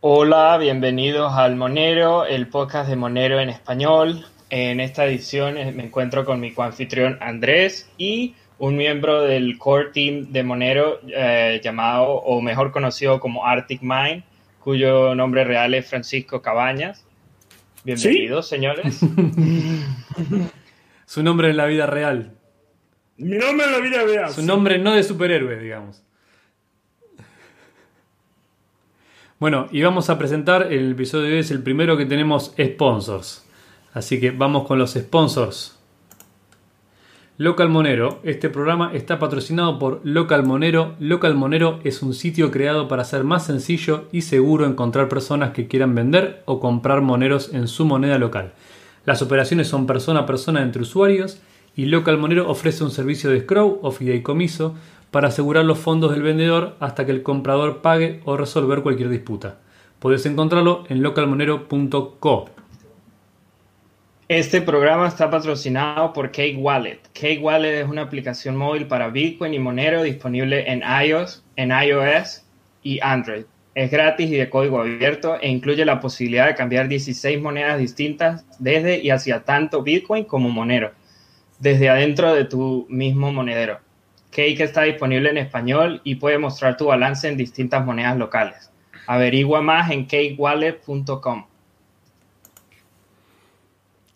Hola, bienvenidos al Monero, el podcast de Monero en español. En esta edición eh, me encuentro con mi coanfitrión Andrés y un miembro del core team de Monero eh, llamado, o mejor conocido como Arctic Mind, cuyo nombre real es Francisco Cabañas. Bienvenidos, señores. Su nombre en la vida real. Mi nombre en la vida real. Su nombre no de superhéroe, digamos. Bueno, y vamos a presentar, el episodio de hoy es el primero que tenemos sponsors. Así que vamos con los sponsors. Local Monero. Este programa está patrocinado por Local Monero. Local Monero es un sitio creado para hacer más sencillo y seguro encontrar personas que quieran vender o comprar moneros en su moneda local. Las operaciones son persona a persona entre usuarios y Local Monero ofrece un servicio de scroll o fideicomiso para asegurar los fondos del vendedor hasta que el comprador pague o resolver cualquier disputa. Puedes encontrarlo en localmonero.co. Este programa está patrocinado por Cake Wallet. Cake Wallet es una aplicación móvil para Bitcoin y Monero disponible en iOS, en iOS y Android. Es gratis y de código abierto e incluye la posibilidad de cambiar 16 monedas distintas desde y hacia tanto Bitcoin como Monero, desde adentro de tu mismo monedero. Cake está disponible en español y puede mostrar tu balance en distintas monedas locales. Averigua más en cakewallet.com.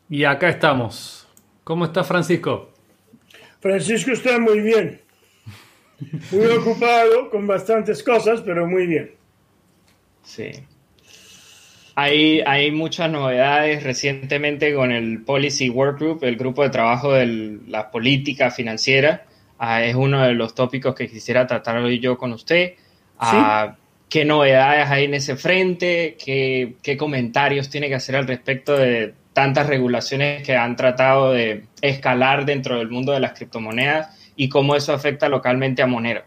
Y acá estamos. ¿Cómo está Francisco? Francisco está muy bien. Muy ocupado con bastantes cosas, pero muy bien. Sí. Hay, hay muchas novedades recientemente con el Policy Workgroup, el grupo de trabajo de la política financiera Ah, es uno de los tópicos que quisiera tratar hoy yo con usted. Ah, ¿Qué novedades hay en ese frente? ¿Qué, ¿Qué comentarios tiene que hacer al respecto de tantas regulaciones que han tratado de escalar dentro del mundo de las criptomonedas y cómo eso afecta localmente a Monero?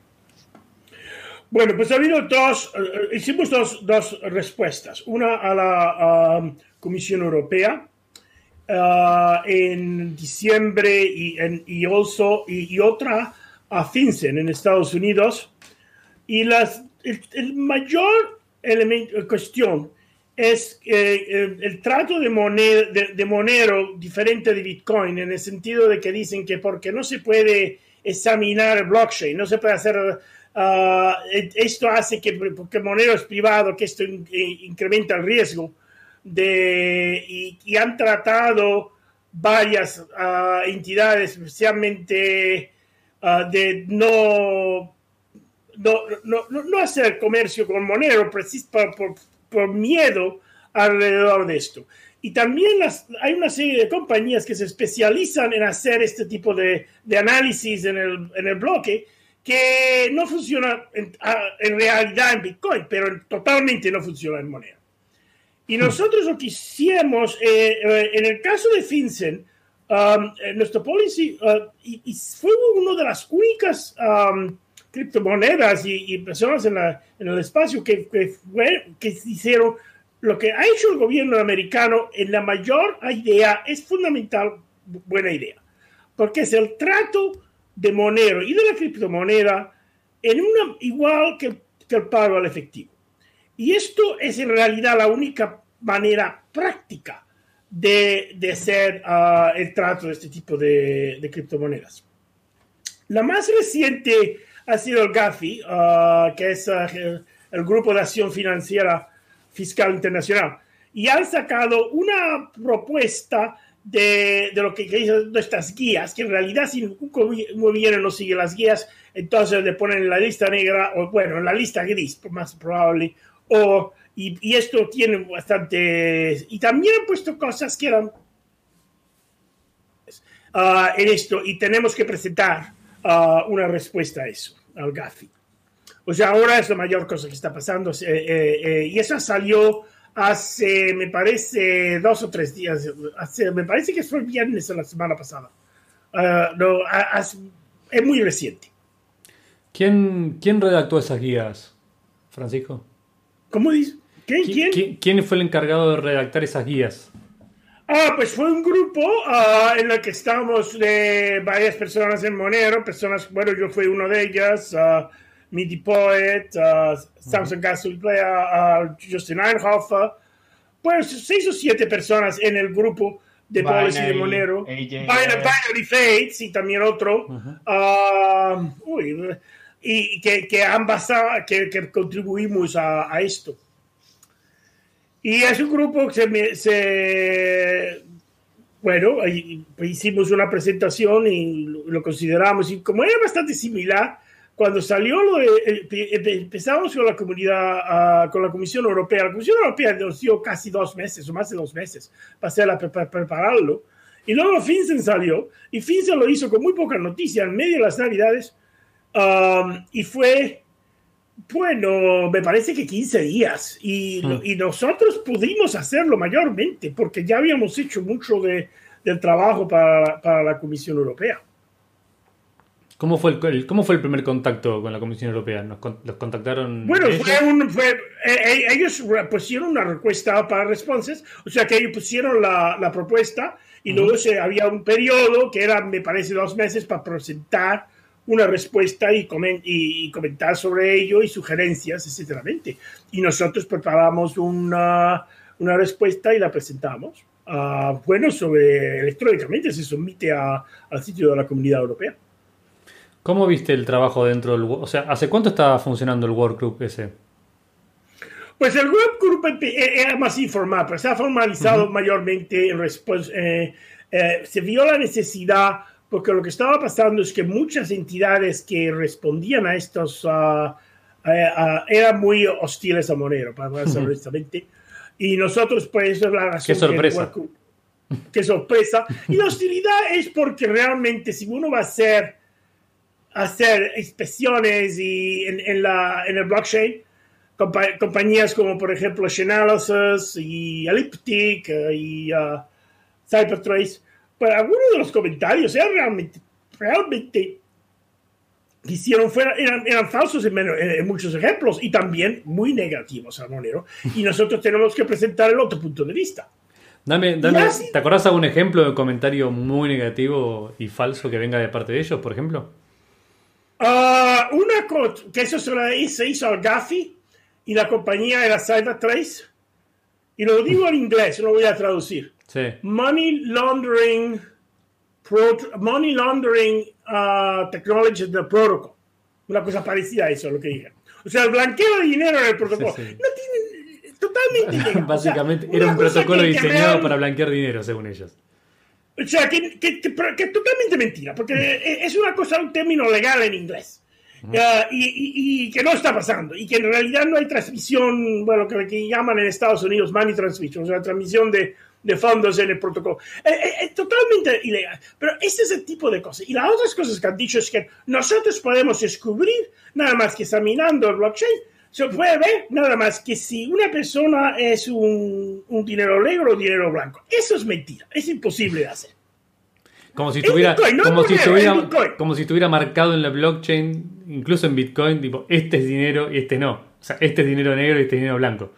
Bueno, pues ha habido dos, eh, hicimos dos, dos respuestas. Una a la um, Comisión Europea, Uh, en diciembre y, en, y, also, y, otra a FinCEN en Estados Unidos. Y las, el, mayor elemento, cuestión es eh, el, trato de, moneda, de, Monero diferente de Bitcoin, en el sentido de que dicen que porque no se puede examinar el blockchain, no se puede hacer, uh, esto hace que, porque Monero es privado, que esto incrementa el riesgo de, y, han tratado varias ah, entidades, especialmente ah, de no no, no, no, hacer comercio con Monero por, por, por, miedo alrededor de esto. Y también las, hay una serie de compañías que se especializan en hacer este tipo de, de análisis en el, en el, bloque que no funciona en, ah, en, realidad en Bitcoin, pero totalmente no funciona en Monero. Y nosotros lo que hicimos, eh, eh, en el caso de FinCEN, um, eh, nuestro policy, uh, y, fue una de las únicas um, criptomonedas y, personas en, la, en, el espacio que, que, que, hicieron lo que ha hecho el gobierno americano en la mayor idea, es fundamental, buena idea, porque es el trato de Monero y de la criptomoneda en una igual que, que el pago al efectivo. Y esto es en realidad la única manera práctica de, de hacer ah, el trato de este tipo de, criptomonedas. La más reciente ha sido el GAFI, ah, que es ah, el Grupo de Acción Financiera Fiscal Internacional, y han sacado una propuesta de, de, lo que, dicen nuestras guías, que en realidad si un gobierno no sigue las guías, entonces le ponen en la lista negra, o bueno, en la lista gris, más probable, o, y, esto tiene bastante... Y también han puesto cosas que eran uh, en esto y tenemos que presentar uh, una respuesta a eso, al GAFI. O sea, ahora es la mayor cosa que está pasando eh, eh, eh, y esa salió hace, me parece, dos o tres días. Me parece que fue el viernes de la semana pasada. Uh, no, es muy reciente. ¿Quién, ¿Quién redactó esas guías, Francisco? ¿Cómo dice? ¿Quién, ¿Quién? fue el encargado de redactar esas guías? Ah, pues fue un grupo ah, en el que estábamos de varias personas en Monero, personas, bueno, yo fui uno de ellas, uh, Midi Poet, uh, Samson uh, Justin Einhofer, pues seis o siete personas en el grupo de Policy de Monero, Binary Fates y también otro, uh, y que, que basado, que, que contribuimos a, a, esto. Y es un grupo que se, se bueno, hicimos una presentación y lo, consideramos, y como era bastante similar, cuando salió lo de, empezamos con la comunidad, ah, con la Comisión Europea, la Comisión Europea nos dio casi dos meses o más de dos meses para, para prepararlo, y luego FinCEN salió, y FinCEN lo hizo con muy poca noticia. En medio de las Navidades, um, y fue, bueno, me parece que 15 días, y, mm. y, nosotros pudimos hacerlo mayormente, porque ya habíamos hecho mucho de, del trabajo para, para la Comisión Europea. ¿Cómo fue el, ¿Cómo fue el primer contacto con la Comisión Europea? ¿Nos, ¿Los contactaron? Bueno, fue un, fue, eh, ellos pusieron una respuesta para responses, o sea que ellos pusieron la, la propuesta y luego se, había un periodo que era, me parece, dos meses para presentar una respuesta y, y, comentar sobre ello y sugerencias, etcétera. Y nosotros preparamos una, una respuesta y la presentamos. Uh, bueno, sobre electrónicamente se somete a, al sitio de la Comunidad Europea. ¿Cómo viste el trabajo dentro del... O sea, ¿hace cuánto estaba funcionando el workgroup ese? Pues el workgroup e-, era más informal, pero se ha formalizado mayormente en respuesta... Eh, eh, se vio la necesidad, porque lo que estaba pasando es que muchas entidades que respondían a estos uh, eran muy hostiles a Monero, para decirlo honestamente. Y nosotros, pues, eso es la razón. Qué sorpresa. Qué sorpresa. Y la hostilidad es porque realmente, si uno va a ser hacer inspecciones y en, la, en el blockchain. compañías como por ejemplo Chainalysis y Elliptic eh, y uh, Cybertrace, pero algunos de los comentarios eran realmente, realmente hicieron fuera, eran, eran falsos en, muchos ejemplos y también muy negativos al Monero. Y nosotros tenemos que presentar el otro punto de vista. Dame, dame ¿te acordás algún ejemplo de comentario muy negativo y falso que venga de parte de ellos, por ejemplo? Uh, una cosa que eso se hizo al Gafi y la compañía era Cybertrace. Y lo digo en inglés, lo voy a traducir. Money Laundering, Money Laundering uh, Technology the Protocol. Una cosa parecida a eso, lo que dije. O sea, el blanqueo de dinero en el protocolo. No tiene totalmente. Básicamente era un protocolo diseñado para blanquear dinero, según ellos. O sea, que, que, que, es totalmente mentira, porque es una cosa, un término legal en inglés. y, y, que no está pasando, y que en realidad no hay transmisión, bueno, que, que llaman en Estados Unidos money transmission, o sea, transmisión de, de fondos en el protocolo. Es, totalmente ilegal, pero este es el tipo de cosas. Y las otras cosas que han dicho es que nosotros podemos descubrir, nada más que examinando el blockchain, se puede ver nada más que si una persona es un, dinero negro o dinero blanco. Eso es mentira, es imposible de hacer. Como si estuviera, como, si estuviera como si estuviera marcado en la blockchain, incluso en Bitcoin, tipo, este es dinero y este no. O sea, este es dinero negro y este es dinero blanco.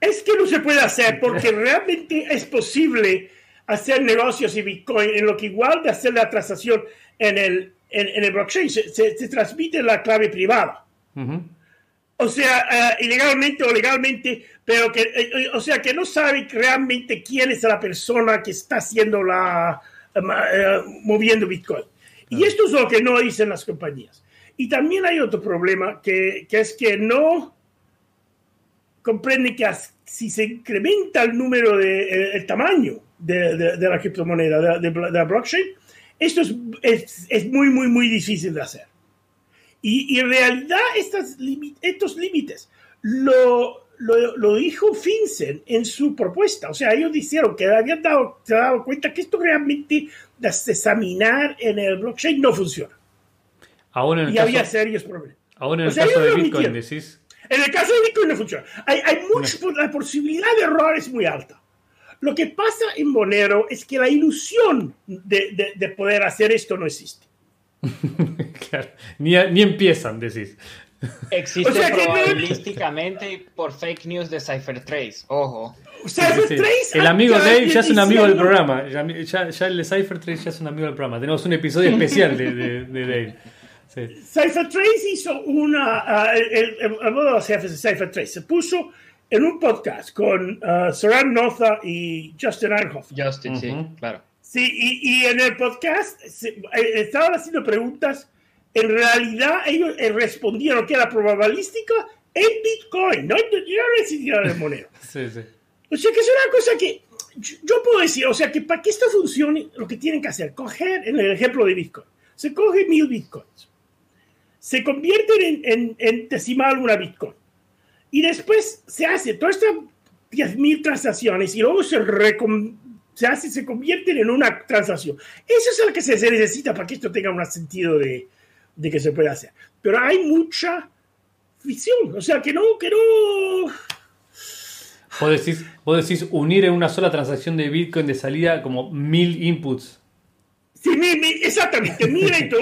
Es que no se puede hacer porque realmente es posible hacer negocios y Bitcoin en lo que igual de hacer la transacción en el, en, el blockchain. Se, transmite la clave privada o sea, uh, ilegalmente o legalmente, pero que, uh, o sea, que no sabe realmente quién es la persona que está haciendo la, uh, moviendo Bitcoin. Y esto es lo que no dicen las compañías. Y también hay otro problema, que, que es que no comprende que si se incrementa el número de, el tamaño de, de, la criptomoneda, de, la blockchain, esto es, es, es muy, muy, muy difícil de hacer. Y, en realidad estas estos límites lo, lo, dijo FinCEN en su propuesta. O sea, ellos dijeron que habían dado, se dado cuenta que esto realmente de examinar en el blockchain no funciona. En y había serios problemas. Aún en el caso de Bitcoin, decís. En el caso de Bitcoin no funciona. Hay, hay mucho, la posibilidad de error es muy alta. Lo que pasa en Monero es que la ilusión de, de, de poder hacer esto no existe. ni, ni, empiezan, decís. Existe probabilísticamente por fake news de Cyphertrace, ojo. El amigo Dave ya es un amigo del programa. Ya, ya, el de Cyphertrace ya es un amigo del programa. Tenemos un episodio especial de, de, Dave. Cypher Trace hizo una, uh, el, el, modo de los jefes de Cypher Trace se puso en un podcast con uh, Soran Noza y Justin Arnhoff. Justin, sí, claro. Sí, y, y, en el podcast se, eh, estaban haciendo preguntas. En realidad, ellos eh, respondieron que era probabilística en Bitcoin, no, no en el monero. sí, sí. O sea que es una cosa que yo puedo decir, o sea que para que esto funcione, lo que tienen que hacer, coger en el ejemplo de Bitcoin, se coge mil Bitcoins, se convierten en, en, en decimal una Bitcoin y después se hace todas estas 10.000 transacciones y luego se, se hace, se convierten en una transacción. Eso es lo que se, necesita para que esto tenga un sentido de, de que se pueda hacer. Pero hay mucha ficción, o sea que no, que no Vos decís, vos decís unir en una sola transacción de Bitcoin de salida como mil inputs. Sí, mil, exactamente, mil entre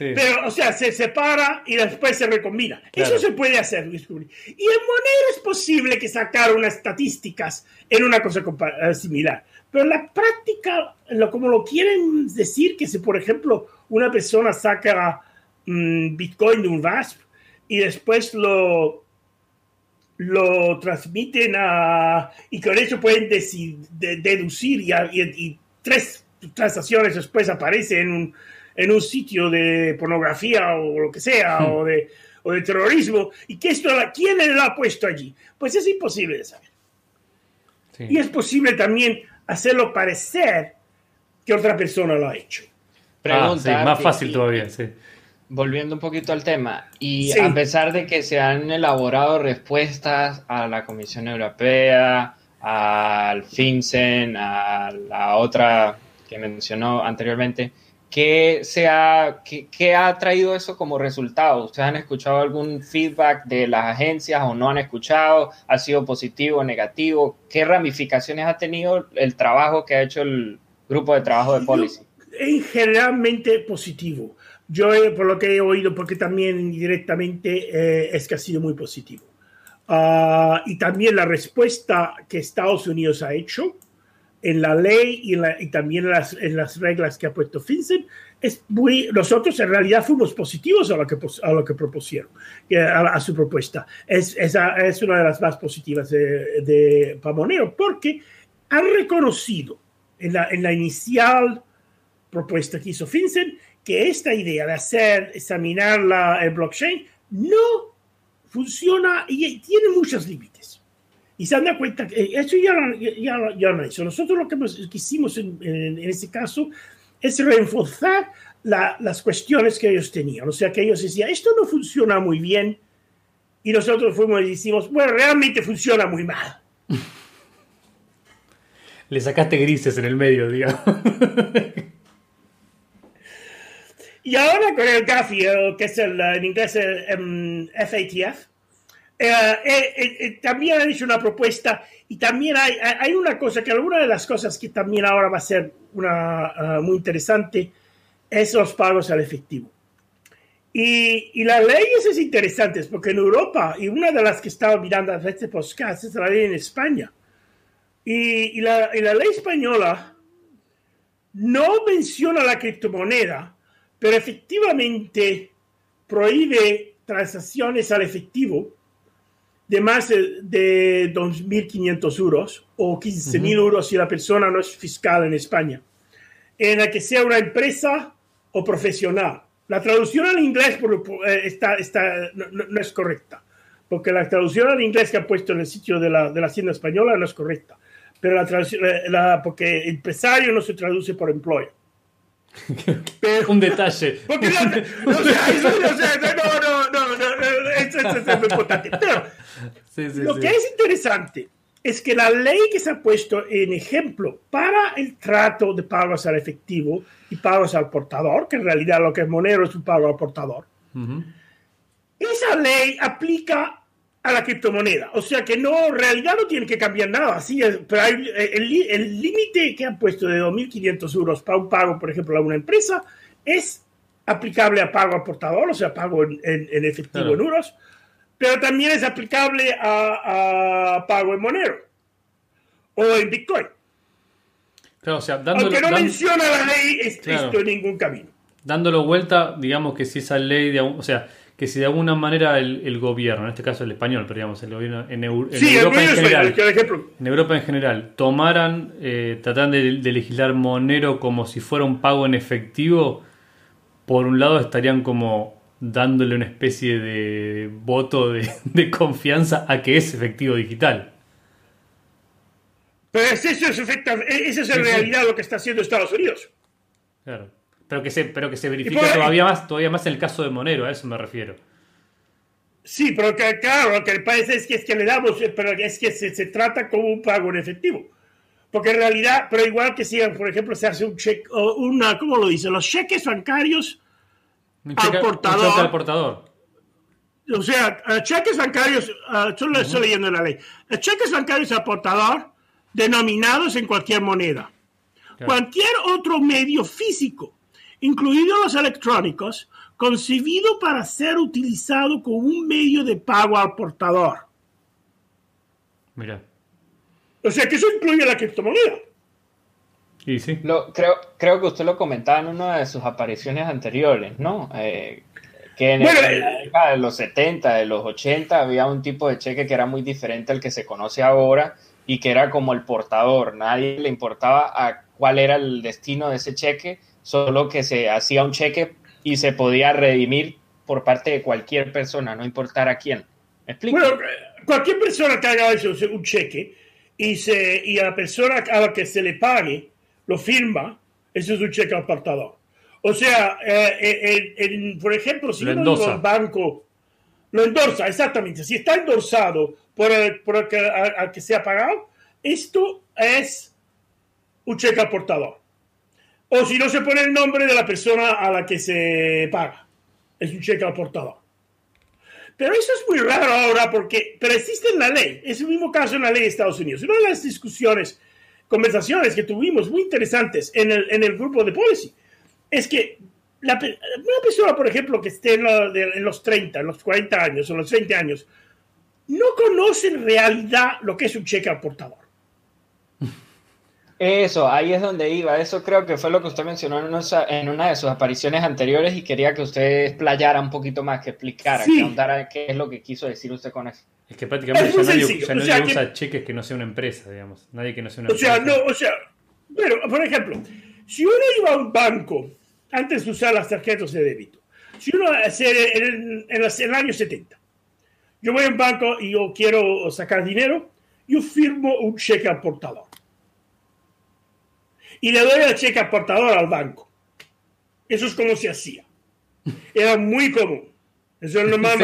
uno. Pero, o sea, se separa y después se recombina. Eso se puede hacer, Y en Monero es posible que sacar unas estadísticas en una cosa eh, similar. Pero en la práctica, lo, como lo quieren decir, que si, por ejemplo, una persona saca mm, Bitcoin de un VASP y después lo lo transmiten a, y con eso pueden deducir y, tres transacciones después aparecen en un, en un sitio de pornografía o lo que sea, hmm. o, de, o de terrorismo, y que esto, ¿quién lo ha puesto allí? Pues es imposible de saber. Y es posible también hacerlo parecer que otra persona lo ha hecho. Pregunta, ah, más fácil todavía, sí volviendo un poquito al tema, y a pesar de que se han elaborado respuestas a la Comisión Europea, al FinCEN, a la otra que mencionó anteriormente, ¿qué, se ha, qué, ha traído eso como resultado? ¿Ustedes han escuchado algún feedback de las agencias o no han escuchado? ¿Ha sido positivo o negativo? ¿Qué ramificaciones ha tenido el trabajo que ha hecho el grupo de trabajo de Policy? En generalmente positivo. Yo, por lo que he oído, porque también indirectamente eh, es que ha sido muy positivo. Ah, y también la respuesta que Estados Unidos ha hecho en la ley y, también en las, en las, reglas que ha puesto FinCEN, es muy, nosotros en realidad fuimos positivos a lo que, a lo que propusieron, a, su propuesta. Es, esa es una de las más positivas de, de Pamonero, porque han reconocido en la, en la inicial propuesta que hizo FinCEN que esta idea de hacer, examinar la, el blockchain, no funciona y tiene muchos límites. Y se han dado cuenta que eso ya, ya, ya no hizo. Nosotros lo que, hicimos en, en, ese caso es reforzar las cuestiones que ellos tenían. O sea, que ellos decían, esto no funciona muy bien. Y nosotros fuimos y decimos, bueno, realmente funciona muy mal. Le sacaste grises en el medio, digamos. Y ahora con el GAFI, que es el, en inglés el FATF, eh, eh, eh, también han hecho una propuesta y también hay, hay una cosa que alguna de las cosas que también ahora va a ser una, muy interesante es los pagos al efectivo. Y, y las leyes es interesantes porque en Europa, y una de las que estaba mirando a este podcast es la ley en España. Y, y, la, y la ley española no menciona la criptomoneda, pero efectivamente prohíbe transacciones al efectivo de más de 2.500 euros o 15.000 euros si la persona no es fiscal en España, en la que sea una empresa o profesional. La traducción al inglés eh, está, está, no, es correcta, porque la traducción al inglés que ha puesto en el sitio de la, de la Hacienda Española no es correcta, pero la traducción, la, porque empresario no se traduce por employer. un detalle. Porque no, no, no, no, no, esto, es muy importante. Pero lo que es interesante es que la ley que se ha puesto en ejemplo para el trato de pagos al efectivo y pagos al portador, que en realidad lo que es Monero es un pago al portador, esa ley aplica a la criptomoneda. O sea que no, en realidad no tiene que cambiar nada. Sí, pero hay, eh, el límite que han puesto de 2.500 euros para un pago, por ejemplo, a una empresa, es aplicable a pago al portador, o sea, pago en, efectivo en euros, pero también es aplicable a, pago en Monero o en Bitcoin. Claro, o sea, Aunque no menciona la ley esto en ningún camino. Dándolo vuelta, digamos que si esa ley, de, o sea, que si de alguna manera el, gobierno, en este caso el español, pero digamos el gobierno en, Europa en general, en Europa en general, tomaran, eh, tratan de, legislar Monero como si fuera un pago en efectivo, por un lado estarían como dándole una especie de voto de, confianza a que es efectivo digital. Pero eso es, eso es en realidad lo que está haciendo Estados Unidos. Claro. Pero que se, pero que se verifique todavía más, todavía más en el caso de Monero, a eso me refiero. Sí, pero que, claro, lo que pasa es que, es que le damos, pero es que se, trata como un pago en efectivo. Porque en realidad, pero igual que si, por ejemplo, se hace un cheque, una, ¿cómo lo dice? Los cheques bancarios al portador. al portador. O sea, cheques bancarios, uh, solo estoy leyendo la ley, cheques bancarios al portador denominados en cualquier moneda. Cualquier otro medio físico incluidos los electrónicos, concebido para ser utilizado como un medio de pago al portador. Mira. O sea que eso incluye la criptomoneda. Y sí. Lo, creo, creo que usted lo comentaba en una de sus apariciones anteriores, ¿no? Eh, que en, eh, de los 70, de los 80, había un tipo de cheque que era muy diferente al que se conoce ahora y que era como el portador. Nadie le importaba a cuál era el destino de ese cheque, solo que se hacía un cheque y se podía redimir por parte de cualquier persona, no importar a quién. ¿Me explico? Bueno, cualquier persona que haga eso, un cheque y, se, y a la persona a la que se le pague lo firma, eso es un cheque apartado. O sea, eh, eh, por ejemplo, si uno al banco, lo endorsa, exactamente. Si está endorsado por el, por el que, al que se ha pagado, esto es un cheque aportador. O si no se pone el nombre de la persona a la que se paga. Es un cheque al portador. Pero eso es muy raro ahora porque, pero existe en la ley. Es el mismo caso en la ley de Estados Unidos. Una de las discusiones, conversaciones que tuvimos muy interesantes en el, en el grupo de policy es que la, una persona, por ejemplo, que esté en, en, los 30, en los 40 años o los 20 años, no conoce en realidad lo que es un cheque al portador. Eso, ahí es donde iba. Eso creo que fue lo que usted mencionó en una, de sus apariciones anteriores y quería que usted explayara un poquito más, que explicara, que contara qué es lo que quiso decir usted con eso. Es que prácticamente ya nadie, usa cheques que no sea una empresa, digamos. Nadie que no sea una o Sea, no, o sea, pero, por ejemplo, si uno iba a un banco antes de usar las tarjetas de débito, si uno en, en, el año 70, yo voy a un banco y yo quiero sacar dinero, yo firmo un cheque al portador y le doy el cheque aportador al banco. Eso es como se hacía. Era muy común. Eso es lo más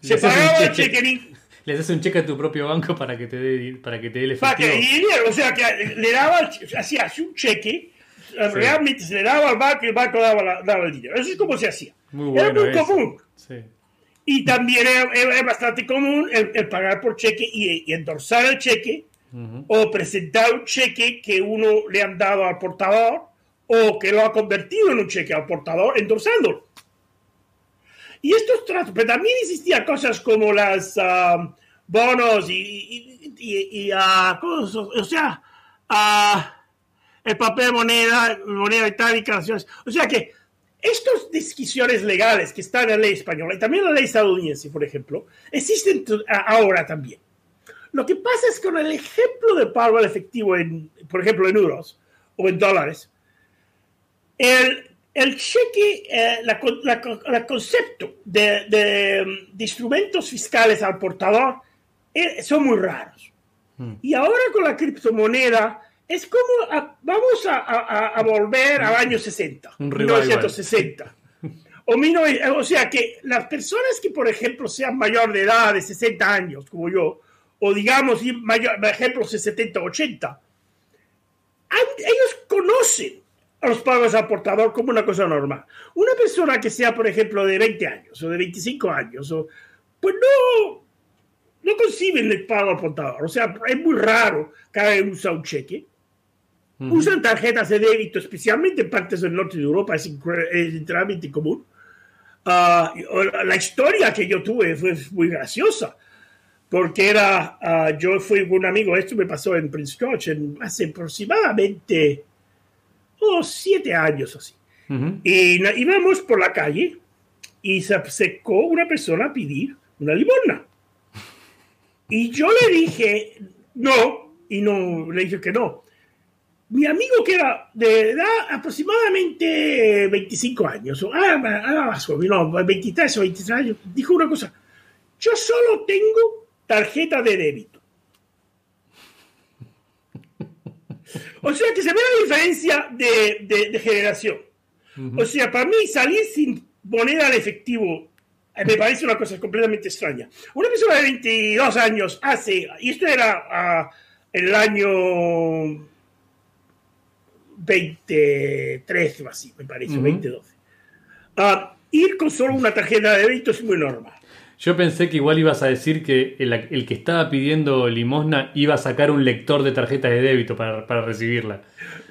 Se pagaba el cheque. Le das un cheque a tu propio banco para que te dé, para que te dé el efectivo. Para que, o sea, que le daba, hacía un cheque, realmente se le daba al banco y el banco daba, daba el dinero. Eso es como se hacía. Muy era muy común. Sí. Y también era, bastante común el, pagar por cheque y, y endorsar el cheque o presentar un cheque que uno le han dado al portador o que lo ha convertido en un cheque al portador endorsándolo. Y estos tratos, pero también existían cosas como las ah, bonos y, y, ah, o sea, uh, el papel moneda, moneda itálica, o sea que estas discusiones legales que están en la ley española y también en la ley estadounidense, por ejemplo, existen ahora también. Lo que pasa es que con el ejemplo de pago al efectivo, en, por ejemplo, en euros o en dólares, el, el cheque, eh, el concepto de, instrumentos fiscales al portador eh, son muy raros. Hmm. Y ahora con la criptomoneda es como vamos a, volver al año 60, 1960. O, o sea que las personas que, por ejemplo, sean mayor de edad, de 60 años, como yo, o digamos, ejemplos de 70, 80, ellos conocen a los pagos al portador como una cosa normal. Una persona que sea, por ejemplo, de 20 años o de 25 años, o, pues no, no conciben el pago al portador. O sea, es muy raro que alguien usa un cheque. Usan tarjetas de débito, especialmente en partes del norte de Europa, es, es común. Ah, la historia que yo tuve fue muy graciosa porque era, ah, yo fui un amigo, esto me pasó en Prince George hace aproximadamente oh, siete años así. Y íbamos por la calle y se acercó una persona a pedir una limosna. Y yo le dije, no, y no, le dije que no. Mi amigo, que era de edad aproximadamente 25 años, o ah, joven, no, 23 o 23 años, dijo una cosa, yo solo tengo tarjeta de débito. O sea que se ve la diferencia de, generación. O sea, para mí salir sin moneda al efectivo eh, me parece una cosa completamente extraña. Una persona de 22 años hace, y esto era ah, el año 2013 o así, me parece, 2012. Ah, ir con solo una tarjeta de débito es muy normal. Yo pensé que igual ibas a decir que el, que estaba pidiendo limosna iba a sacar un lector de tarjetas de débito para, para recibirla.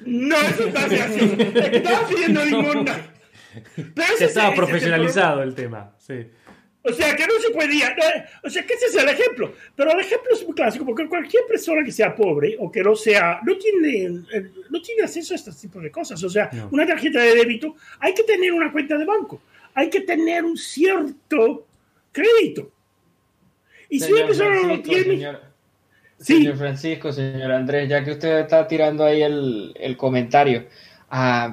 No, eso está así. Estaba pidiendo limosna ya estaba profesionalizado el tema, sí. O sea, que no se podía. o sea, que ese es el ejemplo. Pero el ejemplo es muy clásico, porque cualquier persona que sea pobre o que no sea. no tiene, eh, no tiene acceso a este tipo de cosas. O sea, una tarjeta de débito, hay que tener una cuenta de banco. Hay que tener un cierto crédito. Y si una persona no lo tiene. Señor, sí. señor Francisco, señor Andrés, ya que usted está tirando ahí el, el comentario. Uh,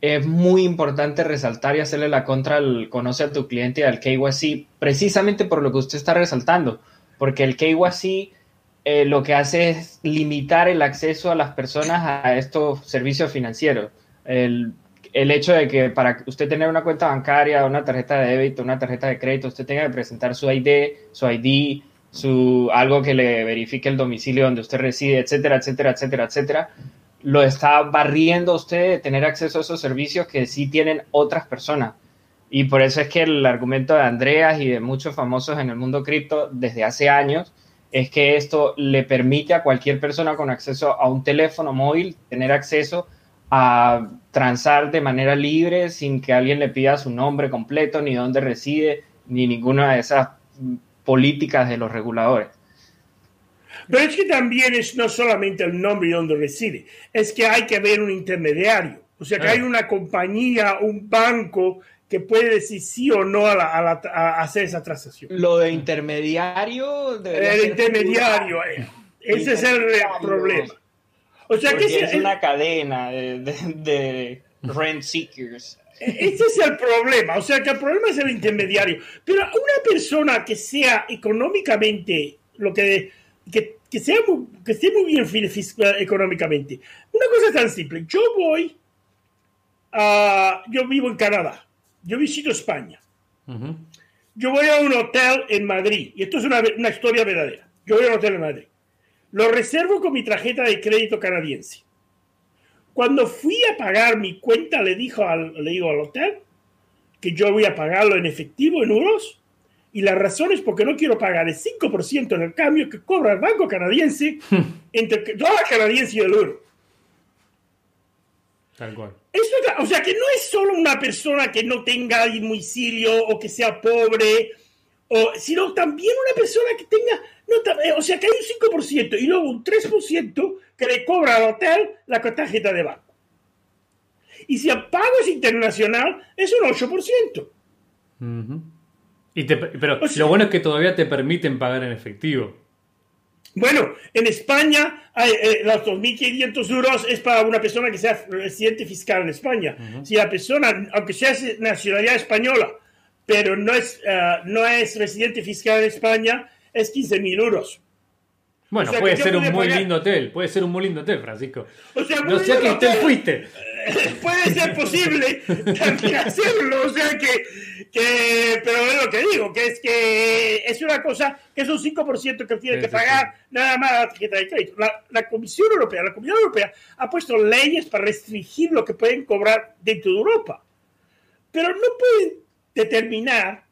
es muy importante resaltar y hacerle la contra al conoce a tu cliente y al KYC, precisamente por lo que usted está resaltando, porque el KYC eh, lo que hace es limitar el acceso a las personas a estos servicios financieros. El, el hecho de que para usted tener una cuenta bancaria, una tarjeta de débito, una tarjeta de crédito, usted tenga que presentar su ID, su ID, su, algo que le verifique el domicilio donde usted reside, etcétera, etcétera, etcétera, etcétera lo está barriendo usted de tener acceso a esos servicios que sí tienen otras personas. Y por eso es que el argumento de Andreas y de muchos famosos en el mundo cripto desde hace años es que esto le permite a cualquier persona con acceso a un teléfono móvil tener acceso a transar de manera libre sin que alguien le pida su nombre completo, ni dónde reside, ni ninguna de esas políticas de los reguladores. Pero es que también es no solamente el nombre y donde reside, es que hay que haber un intermediario. O sea, que hay una compañía, un banco que puede decir sí o no a, hacer esa transacción. Lo de intermediario. El intermediario, ese es el problema. O sea, que es, una cadena de, de rent seekers. Ese es el problema, o sea que el problema es el intermediario. Pero una persona que sea económicamente lo que que, que, sea muy, que esté muy bien económicamente. Una cosa tan simple, yo voy, a, yo vivo en Canadá, yo visito España, yo voy a un hotel en Madrid, y esto es una, una historia verdadera, yo voy a un hotel en Madrid, lo reservo con mi tarjeta de crédito canadiense. Cuando fui a pagar mi cuenta, le, dijo al, le digo al hotel que yo voy a pagarlo en efectivo, en euros, y la razón es porque no quiero pagar el 5% del cambio que cobra el banco canadiense entre el dólar canadiense y el euro. Tal cual. o sea, que no es solo una persona que no tenga domicilio o que sea pobre, o, sino también una persona que tenga, no, eh, o sea, que hay un 5% y luego un 3% que le cobra al hotel la tarjeta de banco. Y si el pago es internacional, es un 8%. Uh pero lo bueno es que todavía te permiten pagar en efectivo. Bueno, en España eh, los 2.500 euros es para una persona que sea residente fiscal en España. Si la persona, aunque sea nacionalidad española, pero no es, eh, no es residente fiscal en España, es 15.000 euros. Bueno, puede ser un muy lindo hotel, puede ser un muy lindo hotel, Francisco. O sea, no sé a qué hotel fuiste. puede ser posible también hacerlo, o sea que, que, pero es lo que digo, que es que es una cosa que es un 5% que tiene que pagar nada más la tarjeta de crédito. La, Comisión Europea, la Comunidad Europea ha puesto leyes para restringir lo que pueden cobrar dentro de Europa, pero no pueden determinar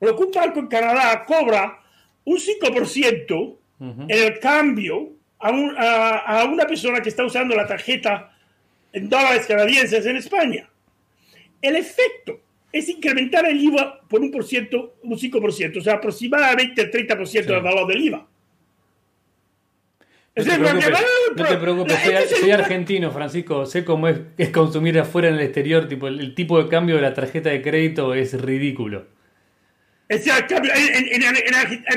lo que un banco en Canadá cobra un 5% en el cambio a, a, a una persona que está usando la tarjeta en dólares canadienses en España. El efecto es incrementar el IVA por un por ciento, un 5%, o sea, aproximadamente el 30% del valor del IVA. No te preocupes, soy, argentino, Francisco. Sé cómo es, consumir afuera en el exterior. Tipo, el, tipo de cambio de la tarjeta de crédito es ridículo.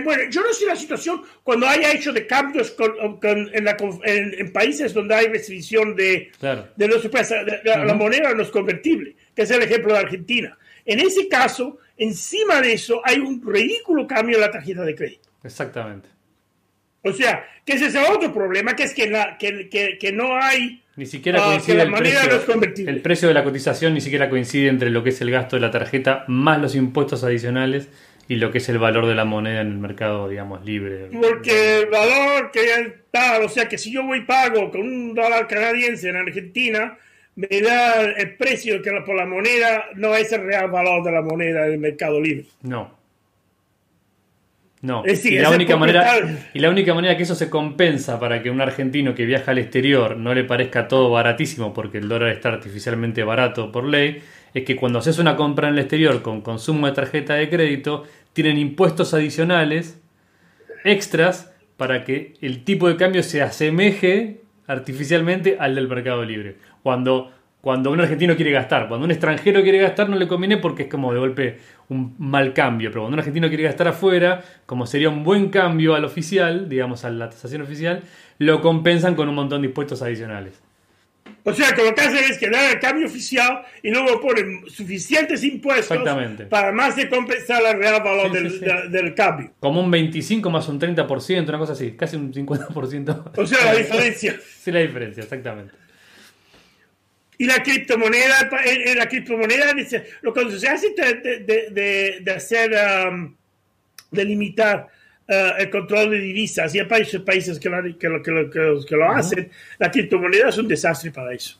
bueno, yo no sé la situación cuando haya hecho de cambios en, países donde hay restricción de, de, los, la moneda no es convertible, que es el ejemplo de Argentina. En ese caso, encima de eso, hay un ridículo cambio en la tarjeta de crédito. Exactamente. O sea, que ese es otro problema, que es que, la, que, que, no hay... Ni siquiera ah, coincide el, precio, el precio de la cotización, ni siquiera coincide entre lo que es el gasto de la tarjeta más los impuestos adicionales y lo que es el valor de la moneda en el mercado, digamos, libre. Porque el valor que está, o sea, que si yo voy pago con un dólar canadiense en Argentina, me da el precio que por la moneda no es el real valor de la moneda en el mercado libre. No. No, y, la única manera, y la única manera que eso se compensa para que un argentino que viaja al exterior no le parezca todo baratísimo porque el dólar está artificialmente barato por ley, es que cuando haces una compra en el exterior con consumo de tarjeta de crédito, tienen impuestos adicionales, extras, para que el tipo de cambio se asemeje artificialmente al del mercado libre. Cuando cuando un argentino quiere gastar. Cuando un extranjero quiere gastar no le conviene porque es como de golpe un mal cambio. Pero cuando un argentino quiere gastar afuera, como sería un buen cambio al oficial, digamos a la tasación oficial, lo compensan con un montón de impuestos adicionales. O sea, que lo que hacen es que dan el cambio oficial y luego ponen suficientes impuestos para más de compensar el real valor del, cambio. Como un 25 más un 30%, una cosa así, casi un 50%. O sea, la diferencia. sí, la diferencia, exactamente. Y la criptomoneda, en, la criptomoneda, lo que se hace de, de, hacer, um, de limitar uh, el control de divisas, y hay países, países que, lo, que, lo, que, lo, hacen, la criptomoneda es un desastre para eso.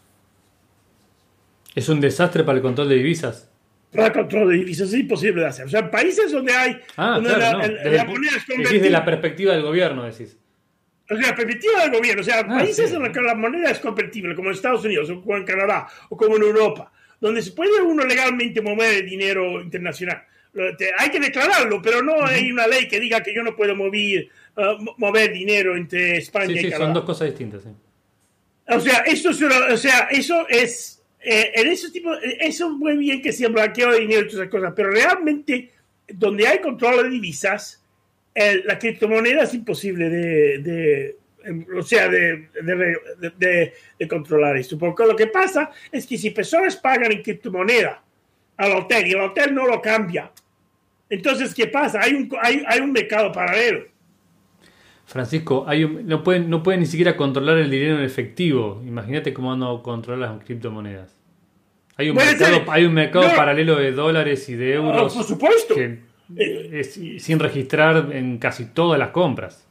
¿Es un desastre para el control de divisas? Para el control de divisas es imposible de hacer. O sea, países donde hay... Ah, claro, la, moneda es Desde la perspectiva del gobierno, decís. O sea, perspectiva del gobierno, o sea, ah, países en los que la moneda es convertible, como en Estados Unidos, o como en Canadá, o como en Europa, donde se puede uno legalmente mover dinero internacional. Hay que declararlo, pero no hay una ley que diga que yo no puedo mover, uh, mover dinero entre España y Canadá. Son dos cosas distintas. O sea, eso es, o sea, eso es, eh, en ese tipo, eso es muy bien que sea blanqueo de dinero y todas esas cosas, pero realmente donde hay control de divisas, la criptomoneda es imposible de, em, o sea, de, de, controlar esto. Porque lo que pasa es que si personas pagan en criptomoneda al hotel y el hotel no lo cambia, entonces, ¿qué pasa? Hay un, hay, hay un mercado paralelo. Francisco, hay no, pueden, no pueden ni siquiera controlar el dinero en efectivo. Imagínate cómo no controlan las criptomonedas. Hay un mercado, hay un mercado paralelo de dólares y de euros. por supuesto. Eh, sin registrar en casi todas las compras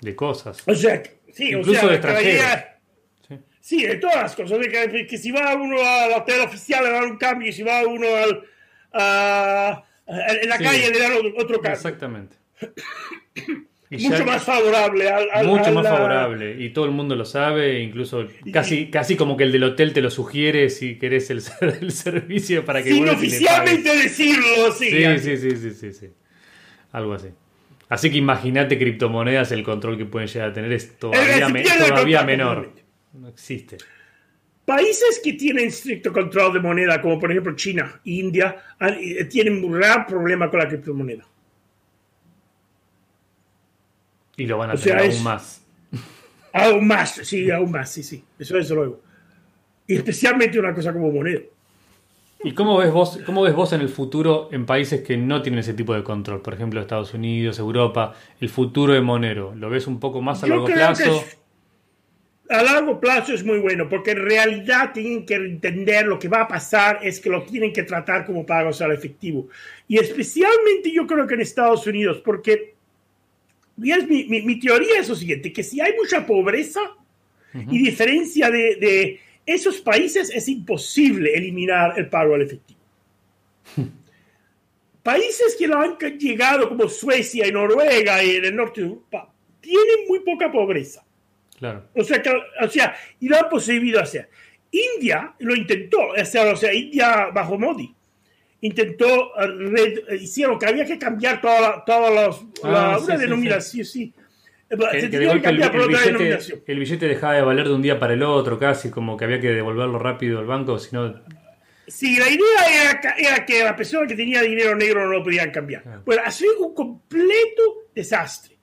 de cosas. O sea, sí, incluso de extranjeros. Sí. de todas las cosas. que, si va uno al hotel oficial le dan un cambio y si va uno al, en la calle le dan otro cambio. Exactamente. mucho más favorable. mucho más favorable. Y todo el mundo lo sabe, incluso casi, casi como que el del hotel te lo sugiere si querés el, el servicio para que... Sin oficialmente decirlo, sí. Sí, sí, sí, sí, sí, Algo así. Así que imagínate criptomonedas, el control que pueden llegar a tener es todavía, todavía menor. No existe. Países que tienen estricto control de moneda, como por ejemplo China India, eh, tienen un gran problema con la criptomoneda. Y lo van a tener aún más. Aún más, sí, aún más, sí, sí. Eso es luego. Y especialmente una cosa como moneda. ¿Y cómo ves vos, cómo ves vos en el futuro en países que no tienen ese tipo de control? Por ejemplo, Estados Unidos, Europa, el futuro de Monero. ¿Lo ves un poco más a largo plazo? a largo plazo es muy bueno, porque en realidad tienen que entender lo que va a pasar es que lo tienen que tratar como pagos al efectivo. Y especialmente yo creo que en Estados Unidos, porque mi, teoría es lo siguiente, que si hay mucha pobreza y diferencia de, esos países, es imposible eliminar el pago al efectivo. países que lo han llegado, como Suecia y Noruega y el norte de Europa, tienen muy poca pobreza. Claro. O sea, o sea, y lo han posible hacer. India lo intentó, o sea, o sea India bajo Modi intentó, hicieron que había que cambiar todas toda la, ah, una denominación, sí. el, billete, dejaba de valer de un día para el otro, casi, como que había que devolverlo rápido al banco, si no... Sí, la idea era, que la persona que tenía dinero negro no lo podían cambiar. Ah. Bueno, ha sido un completo desastre.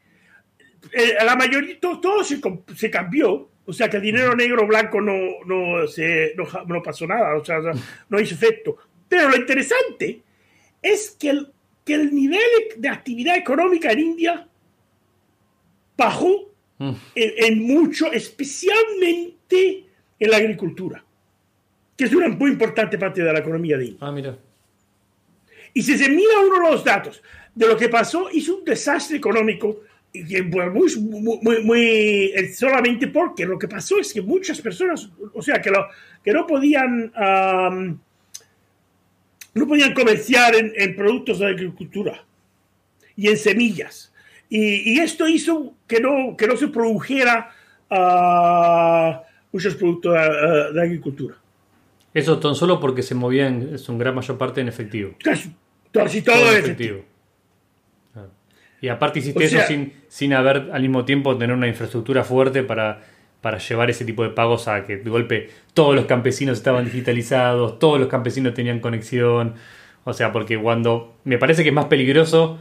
Eh, la mayoría, todo, se, cambió, o sea que el dinero negro blanco no, no, se, no, pasó nada, o sea, no hizo efecto. Pero lo interesante es que el, que el nivel de actividad económica en India bajó mm. en, mucho, especialmente en la agricultura, que es una muy importante parte de la economía de India. Ah, mira. Y si se mira uno de los datos de lo que pasó, hizo un desastre económico muy, muy, muy, eh, solamente porque lo que pasó es que muchas personas, o sea, que, lo, que no podían no podían comerciar en, productos de agricultura y en semillas. Y, esto hizo que no, que no se produjera ah, muchos productos ah, de, agricultura. Eso tan solo porque se movían en gran mayor parte en efectivo. Casi, casi todo, en efectivo. Y aparte hiciste eso sin, sin haber al mismo tiempo tener una infraestructura fuerte para, para llevar ese tipo de pagos a que de golpe todos los campesinos estaban digitalizados, todos los campesinos tenían conexión. O sea, porque cuando me parece que es más peligroso,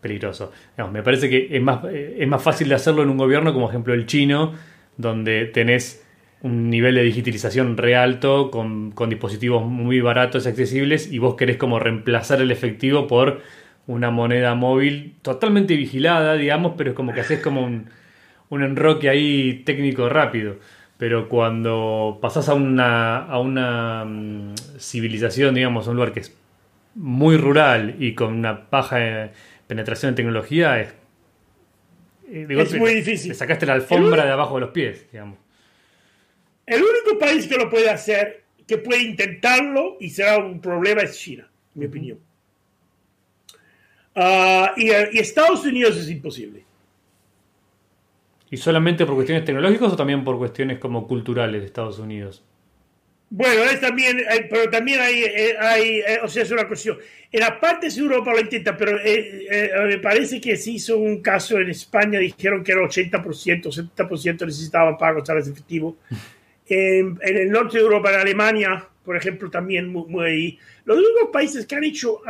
peligroso, me parece que es más, es más fácil de hacerlo en un gobierno como ejemplo el chino, donde tenés un nivel de digitalización re alto, con, con dispositivos muy baratos y accesibles, y vos querés como reemplazar el efectivo por una moneda móvil totalmente vigilada, digamos, pero es como que haces como un, enroque ahí técnico rápido. Pero cuando pasás a una, a una mm, civilización, digamos, a un lugar que es muy rural y con una baja penetración en tecnología, es, eh, es muy difícil. Le sacaste la alfombra de abajo de los pies, digamos. El único país que lo puede hacer, que puede intentarlo y será un problema, es China, en mi opinión. Ah, y, Estados Unidos es imposible. ¿Y solamente por cuestiones tecnológicas o también por cuestiones como culturales de Estados Unidos? Bueno, es también, eh, pero también hay, eh, hay, eh, o sea, es una cuestión. En la parte de Europa lo intenta, pero me parece que se hizo un caso en España, dijeron que era 80%, 70% necesitaban pagos a efectivo. en, en, el norte de Europa, en Alemania, por ejemplo, también muy, los únicos países que han hecho,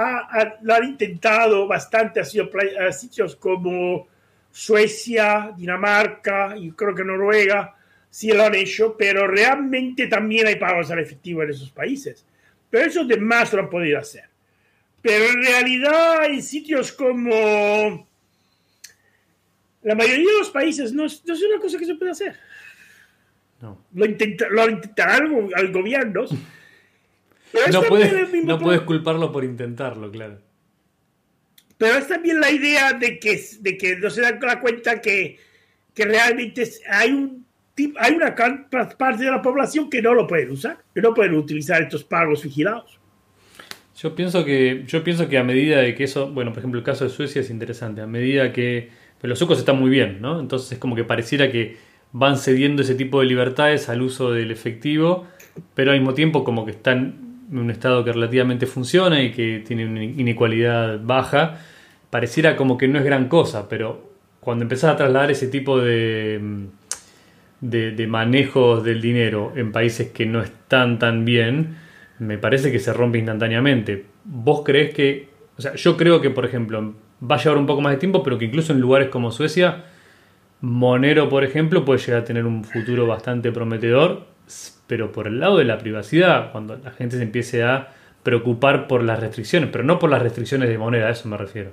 lo han intentado bastante, han sido sitios como Suecia, Dinamarca y creo que Noruega, sí lo han hecho, pero realmente también hay pagos al efectivo en esos países. Pero esos demás lo han podido hacer. Pero en realidad en sitios como la mayoría de los países no es, una cosa que se puede hacer. No. Lo, intenta, lo intentarán al gobierno no, puedes, no puedes culparlo por intentarlo, claro. Pero es también la idea de que, de que no se dan cuenta que, que realmente hay un hay una parte de la población que no lo pueden usar, que no pueden utilizar estos pagos vigilados. Yo pienso que, yo pienso que a medida de que eso, bueno, por ejemplo, el caso de Suecia es interesante, a medida que los suecos están muy bien, ¿no? Entonces es como que pareciera que van cediendo ese tipo de libertades al uso del efectivo, pero al mismo tiempo como que están un estado que relativamente funciona y que tiene una inequalidad baja, pareciera como que no es gran cosa, pero cuando empezás a trasladar ese tipo de, de, manejos del dinero en países que no están tan bien, me parece que se rompe instantáneamente. ¿Vos crees que, o sea, yo creo que, por ejemplo, va a llevar un poco más de tiempo, pero que incluso en lugares como Suecia, Monero, por ejemplo, puede llegar a tener un futuro bastante prometedor pero por el lado de la privacidad, cuando la gente se empiece a preocupar por las restricciones, pero no por las restricciones de moneda, a eso me refiero.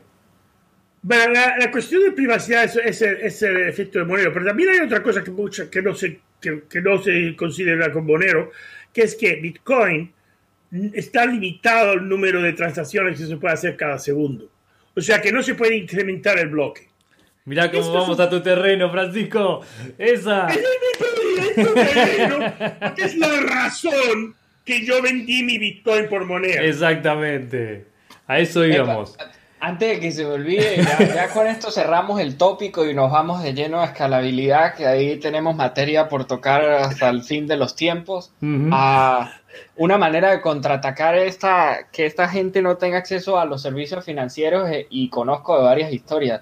Bueno, la, cuestión de privacidad es, el, efecto de Monero, pero también hay otra cosa que, que, no, se, que, no se considera con Monero, que es que Bitcoin está limitado el número de transacciones que se puede hacer cada segundo. O sea que no se puede incrementar el bloque. Mirá cómo vamos a tu terreno, Francisco. Esa. Es mi terreno, es la razón que yo vendí mi Bitcoin por moneda. Exactamente. A eso íbamos. Antes de que se me olvide, ya, con esto cerramos el tópico y nos vamos de lleno a escalabilidad, que ahí tenemos materia por tocar hasta el fin de los tiempos. a una manera de contraatacar esta, que esta gente no tenga acceso a los servicios financieros eh, y conozco de varias historias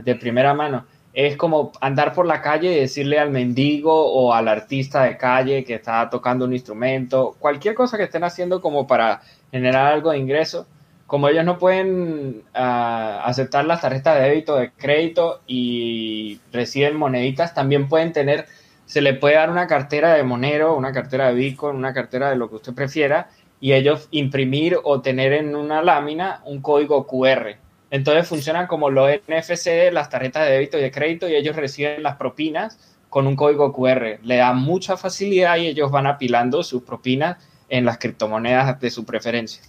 de primera mano, es como andar por la calle y decirle al mendigo o al artista de calle que está tocando un instrumento, cualquier cosa que estén haciendo como para generar algo de ingreso, como ellos no pueden ah, aceptar las tarjetas de débito, de crédito y reciben moneditas, también pueden tener, se le puede dar una cartera de Monero, una cartera de Bitcoin, una cartera de lo que usted prefiera, y ellos imprimir o tener en una lámina un código QR entonces funcionan como los NFC, las tarjetas de débito y de crédito, y ellos reciben las propinas con un código QR. Le da mucha facilidad y ellos van apilando sus propinas en las criptomonedas de su preferencia.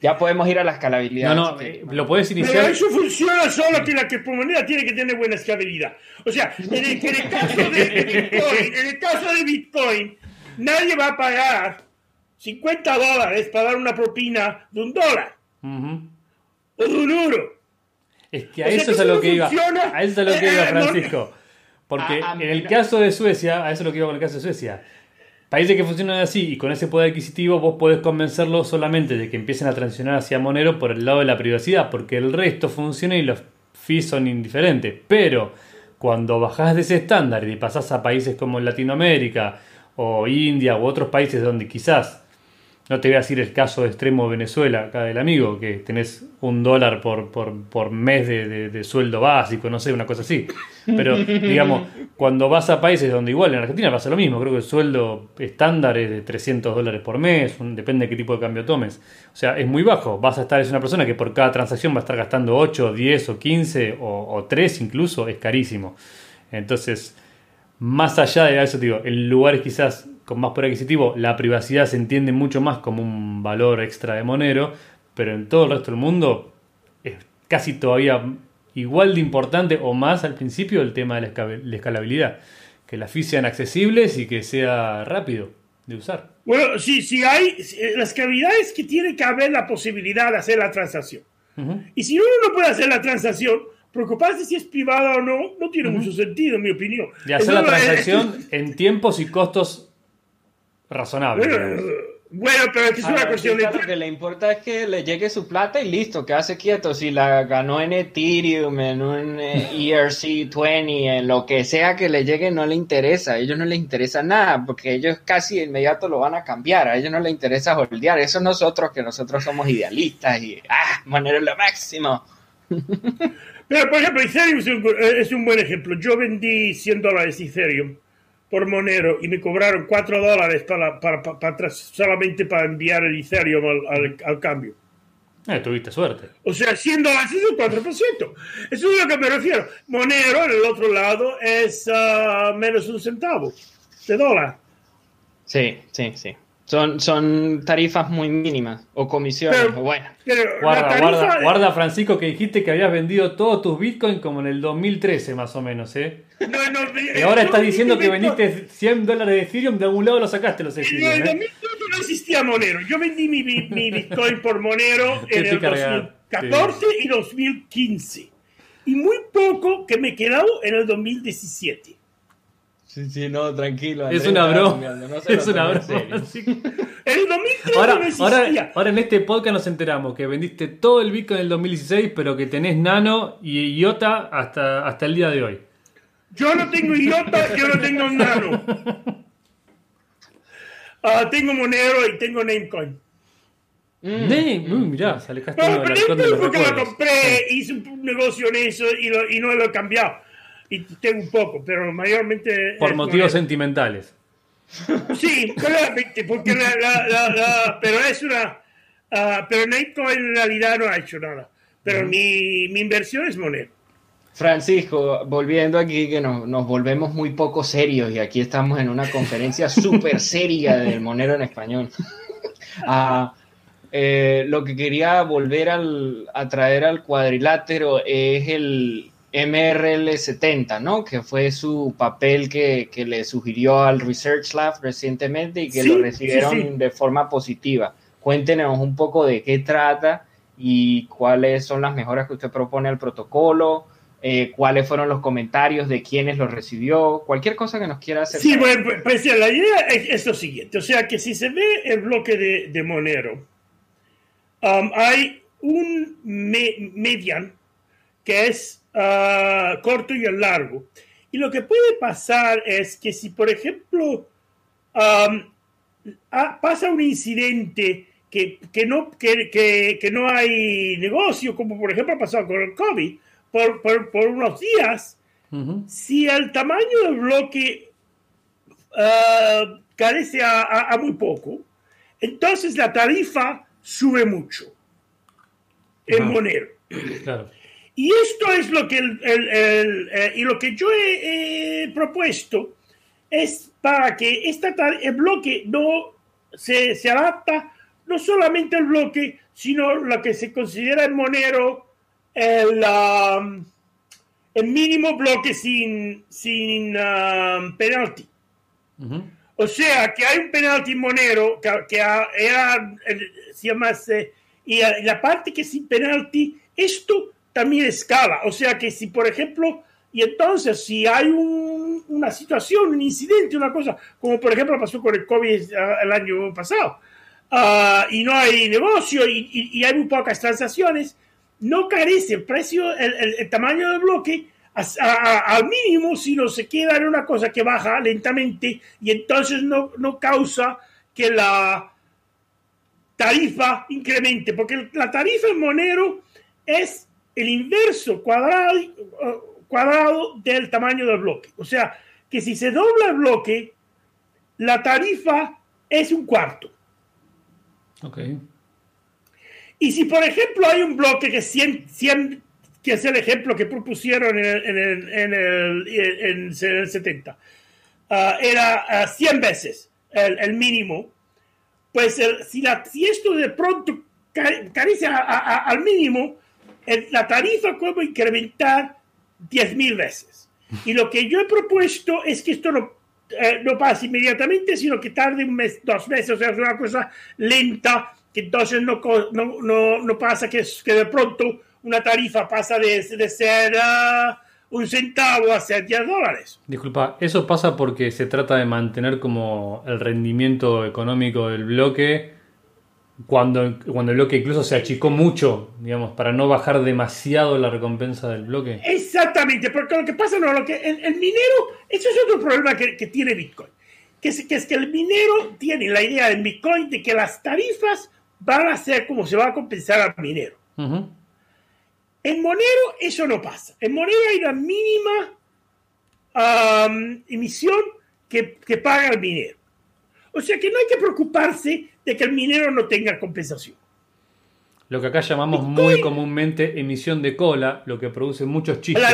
Ya podemos ir a la escalabilidad. No, no, eh, lo puedes iniciar. Pero eso funciona solo que la criptomoneda tiene que tener buena escalabilidad. O sea, en el, caso, de, Bitcoin, en el caso de Bitcoin, nadie va a pagar 50 dólares para dar una propina de un dólar. O de un euro. Es que a eso es a lo que iba. A eso es a lo que iba Francisco. Porque en el caso de Suecia, a eso es lo que iba con el caso de Suecia. Países que funcionan así y con ese poder adquisitivo vos podés convencerlos solamente de que empiecen a transicionar hacia Monero por el lado de la privacidad, porque el resto funciona y los fees son indiferentes. Pero cuando bajás de ese estándar y pasás a países como Latinoamérica o India u otros países donde quizás no te voy a decir el caso extremo de Venezuela, acá del amigo, que tenés un dólar por, por, mes de, sueldo básico, no sé, una cosa así. Pero, digamos, cuando vas a países donde igual en Argentina pasa lo mismo, creo que el sueldo estándar es de 300 dólares por mes, depende de qué tipo de cambio tomes. O sea, es muy bajo. Vas a estar, es una persona que por cada transacción va a estar gastando 8, 10 o 15 o, o 3 incluso, es carísimo. Entonces, más allá de eso, digo, en lugares quizás con más poder adquisitivo, la privacidad se entiende mucho más como un valor extra de Monero, pero en todo el resto del mundo es casi todavía igual de importante o más al principio el tema de la escalabilidad. Que las fees sean accesibles y que sea rápido de usar. Bueno, sí, sí hay, la escalabilidad es que tiene que haber la posibilidad de hacer la transacción. Y si uno no puede hacer la transacción, preocuparse si es privada o no, no tiene mucho sentido, en mi opinión. De hacer la transacción en tiempos y costos razonable. Bueno, pero es una cuestión de... Lo que le importa es que le llegue su plata y listo, que hace quieto. Si la ganó en Ethereum, en un ERC20, eh, e en lo que sea que le llegue, no le interesa. A ellos no les interesa nada, porque ellos casi de inmediato lo van a cambiar. A ellos no les interesa holdear. Eso nosotros, que nosotros somos idealistas y, ah, manera lo máximo. Pero, por ejemplo, Ethereum es un, es un buen ejemplo. Yo vendí 100 dólares Ethereum por Monero y me cobraron 4 dólares para, para, solamente para enviar el Ethereum al, cambio. Eh, tuviste suerte. O sea, 100 dólares es un 4%. Eso es a lo que me refiero. Monero, en el otro lado, es uh, menos un centavo de dólar. Sí, sí, sí. Son, son tarifas muy mínimas o comisiones. bueno. guarda, guarda, Francisco, que dijiste que habías vendido todos tus bitcoins como en el 2013, más o menos, ¿eh? y ahora estás diciendo que vendiste 100 dólares de Ethereum, de algún lado lo sacaste los Ethereum. En el 2013 ¿eh? no existía Monero. Yo vendí mi, mi bitcoin por Monero en el 2014 y 2015. Y muy poco que me he quedado en el 2017. Sí, sí, no, tranquilo. es una broma. es una broma. El 2013 ahora, ahora, ahora, en este podcast nos enteramos que vendiste todo el Bitcoin en el 2016, pero que tenés Nano y IOTA hasta, hasta el día de hoy. Yo no tengo IOTA, yo no tengo Nano. Uh, tengo Monero y tengo Namecoin. Mm. Name, uy, mirá, sale no, pero Namecoin porque lo compré, hice un negocio en eso y, y no lo he cambiado y tengo un poco, pero mayormente... Por motivos sentimentales. Sí, claramente, porque la, pero es una... Uh, pero Natecoin en realidad no ha hecho nada. Pero mi, mi, inversión es Monero. Francisco, volviendo aquí, que nos, nos, volvemos muy poco serios y aquí estamos en una conferencia súper seria del Monero en español. uh, eh, lo que quería volver al, a traer al cuadrilátero es el, MRL70, ¿no? Que fue su papel que, le sugirió al Research Lab recientemente y que lo recibieron de forma positiva. Cuéntenos un poco de qué trata y cuáles son las mejoras que usted propone al protocolo, eh, cuáles fueron los comentarios de quienes lo recibió, cualquier cosa que nos quiera hacer. Sí, bueno, pues, pues la idea es, lo siguiente, o sea que si se ve el bloque de, Monero, um, hay un median que es ah, corto y el largo. Y lo que puede pasar es que si, por ejemplo, pasa un incidente que, no, que, no hay negocio, como por ejemplo ha pasado con el COVID, por, unos días, si el tamaño del bloque ah, carece a, muy poco, entonces la tarifa sube mucho en Monero. Y esto es lo que, el, eh, y lo que yo he, propuesto es para que esta, el bloque no se, se, adapta no solamente al bloque, sino lo que se considera en Monero el, um, el mínimo bloque sin, sin um, penalty. O sea, que hay un penalty Monero que, que era, se llama, y la parte que sin penalty, esto también escala. O sea que si, por ejemplo, y entonces si hay una situación, un incidente, una cosa, como por ejemplo pasó con el COVID ah, el año pasado, ah, y no hay negocio y, hay muy pocas transacciones, no carece el precio, el, tamaño del bloque al mínimo, sino se queda en una cosa que baja lentamente y entonces no, no causa que la tarifa incremente, porque la tarifa en Monero es el inverso cuadrado, cuadrado del tamaño del bloque. O sea, que si se dobla el bloque, la tarifa es un cuarto. Ok. Y si, por ejemplo, hay un bloque que 100, 100 que es el ejemplo que propusieron en el, en el, en el, 70, ah, era 100 ah, veces el, mínimo, pues si, la, si esto de pronto carece al mínimo, la tarifa puede incrementar 10.000 veces. Y lo que yo he propuesto es que esto no, eh, no pase inmediatamente, sino que tarde un mes, dos meses, o sea, es una cosa lenta, que entonces no, no, no, pasa que, que de pronto una tarifa pasa de, de ser ah, un centavo a ser 10 dólares. Disculpa, eso pasa porque se trata de mantener como el rendimiento económico del bloque cuando, cuando el bloque incluso se achicó mucho, digamos, para no bajar demasiado la recompensa del bloque. Exactamente, porque lo que pasa no, lo que el, minero, eso es otro problema que, tiene Bitcoin, que es, que es que el minero tiene la idea en Bitcoin de que las tarifas van a ser como se va a compensar al minero. En Monero eso no pasa. En Monero hay una mínima emisión que, que paga el minero. O sea que no hay que preocuparse de que el minero no tenga compensación. Lo que acá llamamos muy comúnmente emisión de cola, lo que produce muchos chistes.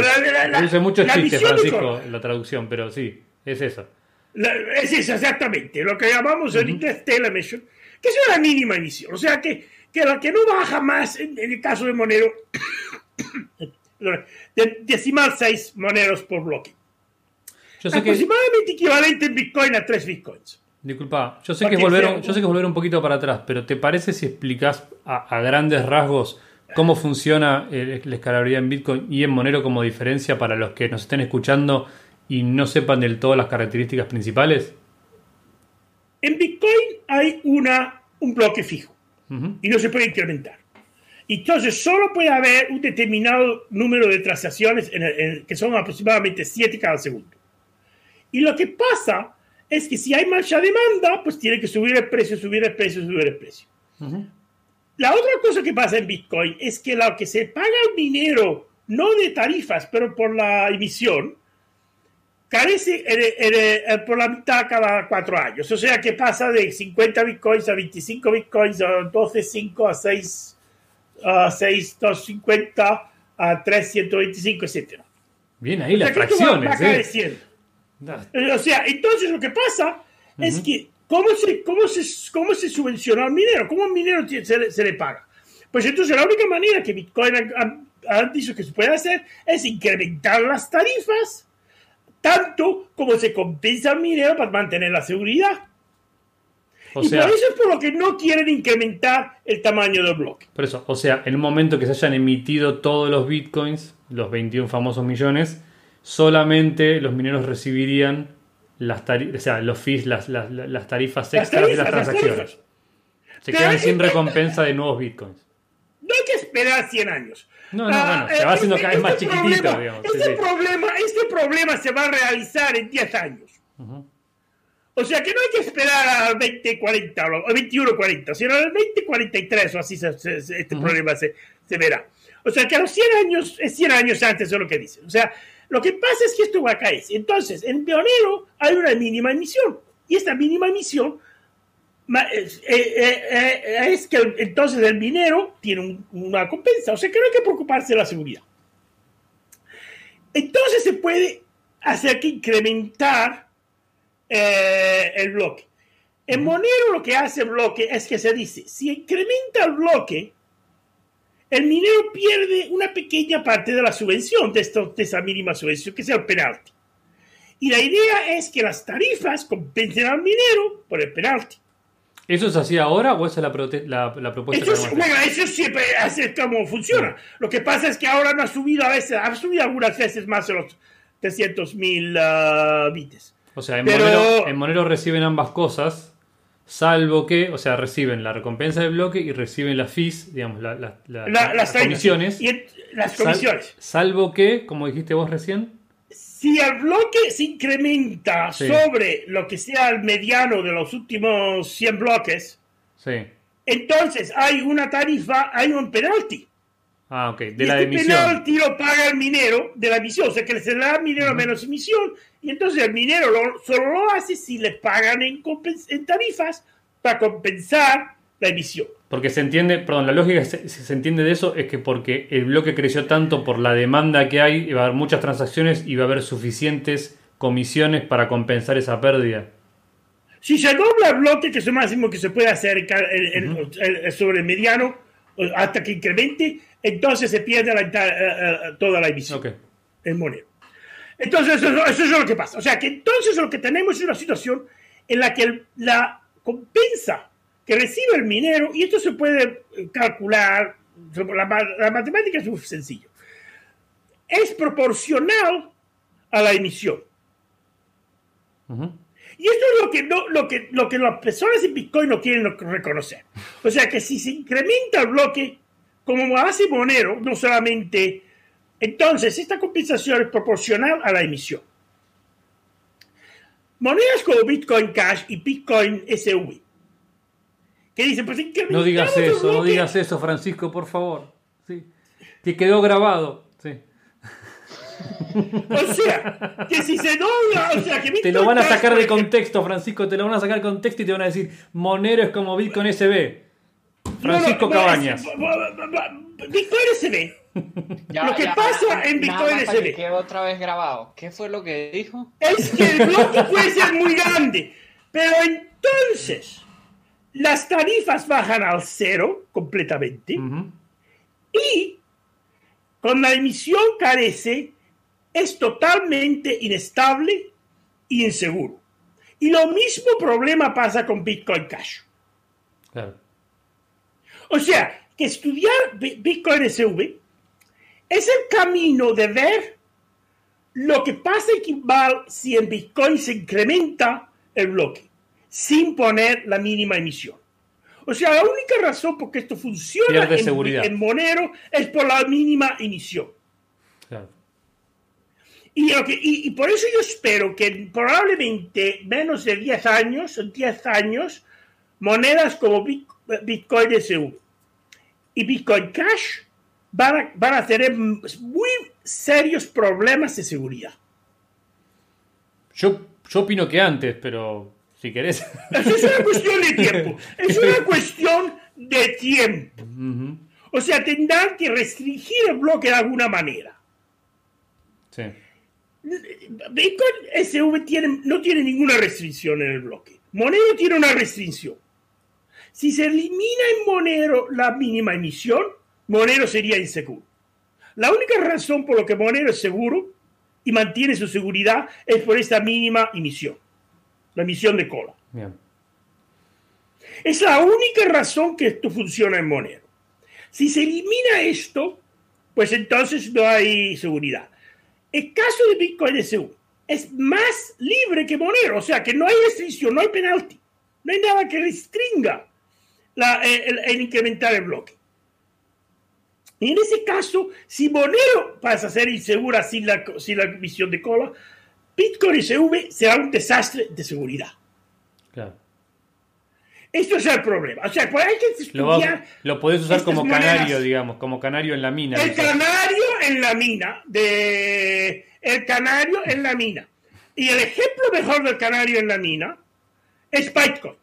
produce muchos chistes, Francisco, la traducción, pero sí, es eso. es eso, exactamente. Lo que llamamos el inglés emission, que es una mínima emisión. O sea que, que la que no baja más, en, el caso de Monero, de decimal 6 moneros por bloque. Yo sé aproximadamente equivalente en Bitcoin a 3 Bitcoins. Disculpa, yo sé, que es volver, yo sé que volver un poquito para atrás, pero ¿te parece si explicas a, grandes rasgos cómo funciona la escalabilidad en Bitcoin y en Monero como diferencia para los que nos estén escuchando y no sepan del todo las características principales? En Bitcoin hay una, un bloque fijo y no se puede incrementar. Entonces, solo puede haber un determinado número de transacciones que son aproximadamente 7 cada segundo. Y lo que pasa es que si hay mucha demanda, pues tiene que subir el precio, subir el precio, subir el precio. La otra cosa que pasa en Bitcoin es que lo que se paga al minero, no de tarifas, pero por la emisión, carece por la mitad cada cuatro años. O sea que pasa de 50 bitcoins a 25 bitcoins, a 12, 5, a 6, a 6, 250, a 325, etc. Bien, ahí las fracciones. ¿eh? Eh, o sea, entonces lo que pasa es que, ¿cómo se, cómo, se, ¿cómo se subvenciona al minero? ¿Cómo al minero se, le paga? Pues entonces la única manera que Bitcoin ha, dicho que se puede hacer es incrementar las tarifas, tanto como se compensa al minero para mantener la seguridad. O y por eso es por lo que no quieren incrementar el tamaño del bloque. Por eso, o sea, en un momento que se hayan emitido todos los bitcoins, los 21 famosos millones, solamente los mineros recibirían las tarifas, o sea, los fees, las, tarifas extras de las transacciones. Se quedan sin recompensa de nuevos bitcoins. No hay que esperar 100 años. No, no, bueno, se va haciendo cada vez más este chiquitito, problema, digamos. Este, Sí, sí. Problema, este problema se va a realizar en 10 años. O sea que no hay que esperar al 2040 o al 2140, sino al 2043 o así se- se- se- este problema se, se verá. O sea que a los 100 años, es 100 años antes de lo que dicen. O sea, lo que pasa es que esto va a caer. Entonces, en pionero hay una mínima emisión. Y esta mínima emisión eh, eh, eh, es que entonces el minero tiene un- una compensa. O sea que no hay que preocuparse de la seguridad. Entonces se puede hacer que incrementar el bloque. En Monero lo que hace el bloque es que se dice, si incrementa el bloque, el minero pierde una pequeña parte de la subvención, de, esto- de esa mínima subvención, que sea el penalti. Y la idea es que las tarifas compensen al minero por el penalti. ¿Eso se hacía ahora o esa es la, prote- la, la propuesta Eso, que es- hacer? bueno, eso siempre es como funciona. Lo que pasa es que ahora no ha subido a veces, ha subido algunas veces más de los 300 mil bits. O sea, en, Pero- Monero, en Monero reciben ambas cosas, salvo que, o sea, reciben la recompensa del bloque y reciben las fees, digamos, la- la- la- La- las comisiones. Y en- las Sal- comisiones. salvo que, como dijiste vos recién, Si el bloque se incrementa Sí. sobre lo que sea el mediano de los últimos 100 bloques, sí. entonces hay una tarifa, hay un penalti. Ah, ok, de y la este emisión. penalti lo paga el minero de la emisión, o sea que se le da al minero menos emisión, y entonces el minero lo- solo lo hace si le pagan en, tarifas para compensar la emisión. Porque se entiende, perdón, la lógica se, se entiende de eso es que porque el bloque creció tanto por la demanda que hay, va a haber muchas transacciones y va a haber suficientes comisiones para compensar esa pérdida. Si se dobla el bloque, que es lo máximo que se puede hacer sobre el mediano, eh, hasta que incremente, entonces se pierde la enta- eh, eh, toda la emisión Ok. en Monero. Entonces, eso, eso es lo que pasa. O sea, que entonces lo que tenemos es una situación en la que el- la compensa que recibe el minero, y esto se puede eh, calcular, la, la matemática es muy sencillo, es proporcional a la emisión. Ujú. Y esto es lo que, no, lo, que, lo que las personas en Bitcoin no quieren reconocer. O sea que si se incrementa el bloque, como hace Monero, no solamente, entonces esta compensación es proporcional a la emisión. Monedas como Bitcoin Cash y Bitcoin SV, que dicen, pues No digas eso, no digas eso, Francisco, por favor. Sí. Te quedó grabado. Sí. O sea, que si se dobla, o sea, que Te Bitcoin lo van a sacar de contexto, Francisco, te lo van a sacar de contexto y te van a decir, Monero es como Bitcoin SB. Francisco no, no, Cabañas. Bitcoin SV. Ya, Lo que ya, pasa nada en Bitcoin más para que otra vez grabado. ¿Qué fue lo que dijo? es que el bloque puede ser muy grande, pero entonces las tarifas bajan al cero completamente y con la emisión carece es totalmente inestable y inseguro. Y lo mismo problema pasa con Bitcoin Cash. Claro. O sea, que estudiar Bi- Bitcoin SV es el camino de ver lo que pasa en Kimball si en Bitcoin se incrementa el bloque sin poner la mínima emisión. O sea, la única razón por que esto funciona en, Monero es por la mínima emisión. claro. Y, por eso yo espero que probablemente menos de 10 años, en 10 años, monedas como Bit- Bitcoin SV y Bitcoin Cash van a, van a tener muy serios problemas de seguridad. Yo, yo opino que antes, pero si querés. Eso es una cuestión de tiempo. Es una cuestión de tiempo. O sea, tendrán que restringir el bloque de alguna manera. Sí. Bitcoin SV tiene, no tiene ninguna restricción en el bloque. Monero tiene una restricción. Si se elimina en Monero la mínima emisión, Monero sería inseguro. La única razón por la que Monero es seguro y mantiene su seguridad es por esta mínima emisión, la emisión de cola. Bien. Es la única razón que esto funciona en Monero. Si se elimina esto, pues entonces no hay seguridad. El caso de Bitcoin SV es más libre que Monero, o sea que no hay restricción, no hay penalti, no hay nada que restringa la- el, el incrementar el bloque. Y en ese caso, si Monero pasa a ser insegura sin la, sin la emisión de cola, Bitcoin SV será un desastre de seguridad. Claro. Esto es el problema. O sea, pues hay que Lo, estudiar lo podés usar como monedas. canario, digamos, como canario en la mina. El quizás. canario en la mina. De... El canario en la mina. Y el ejemplo mejor del canario en la mina es Bitcoin.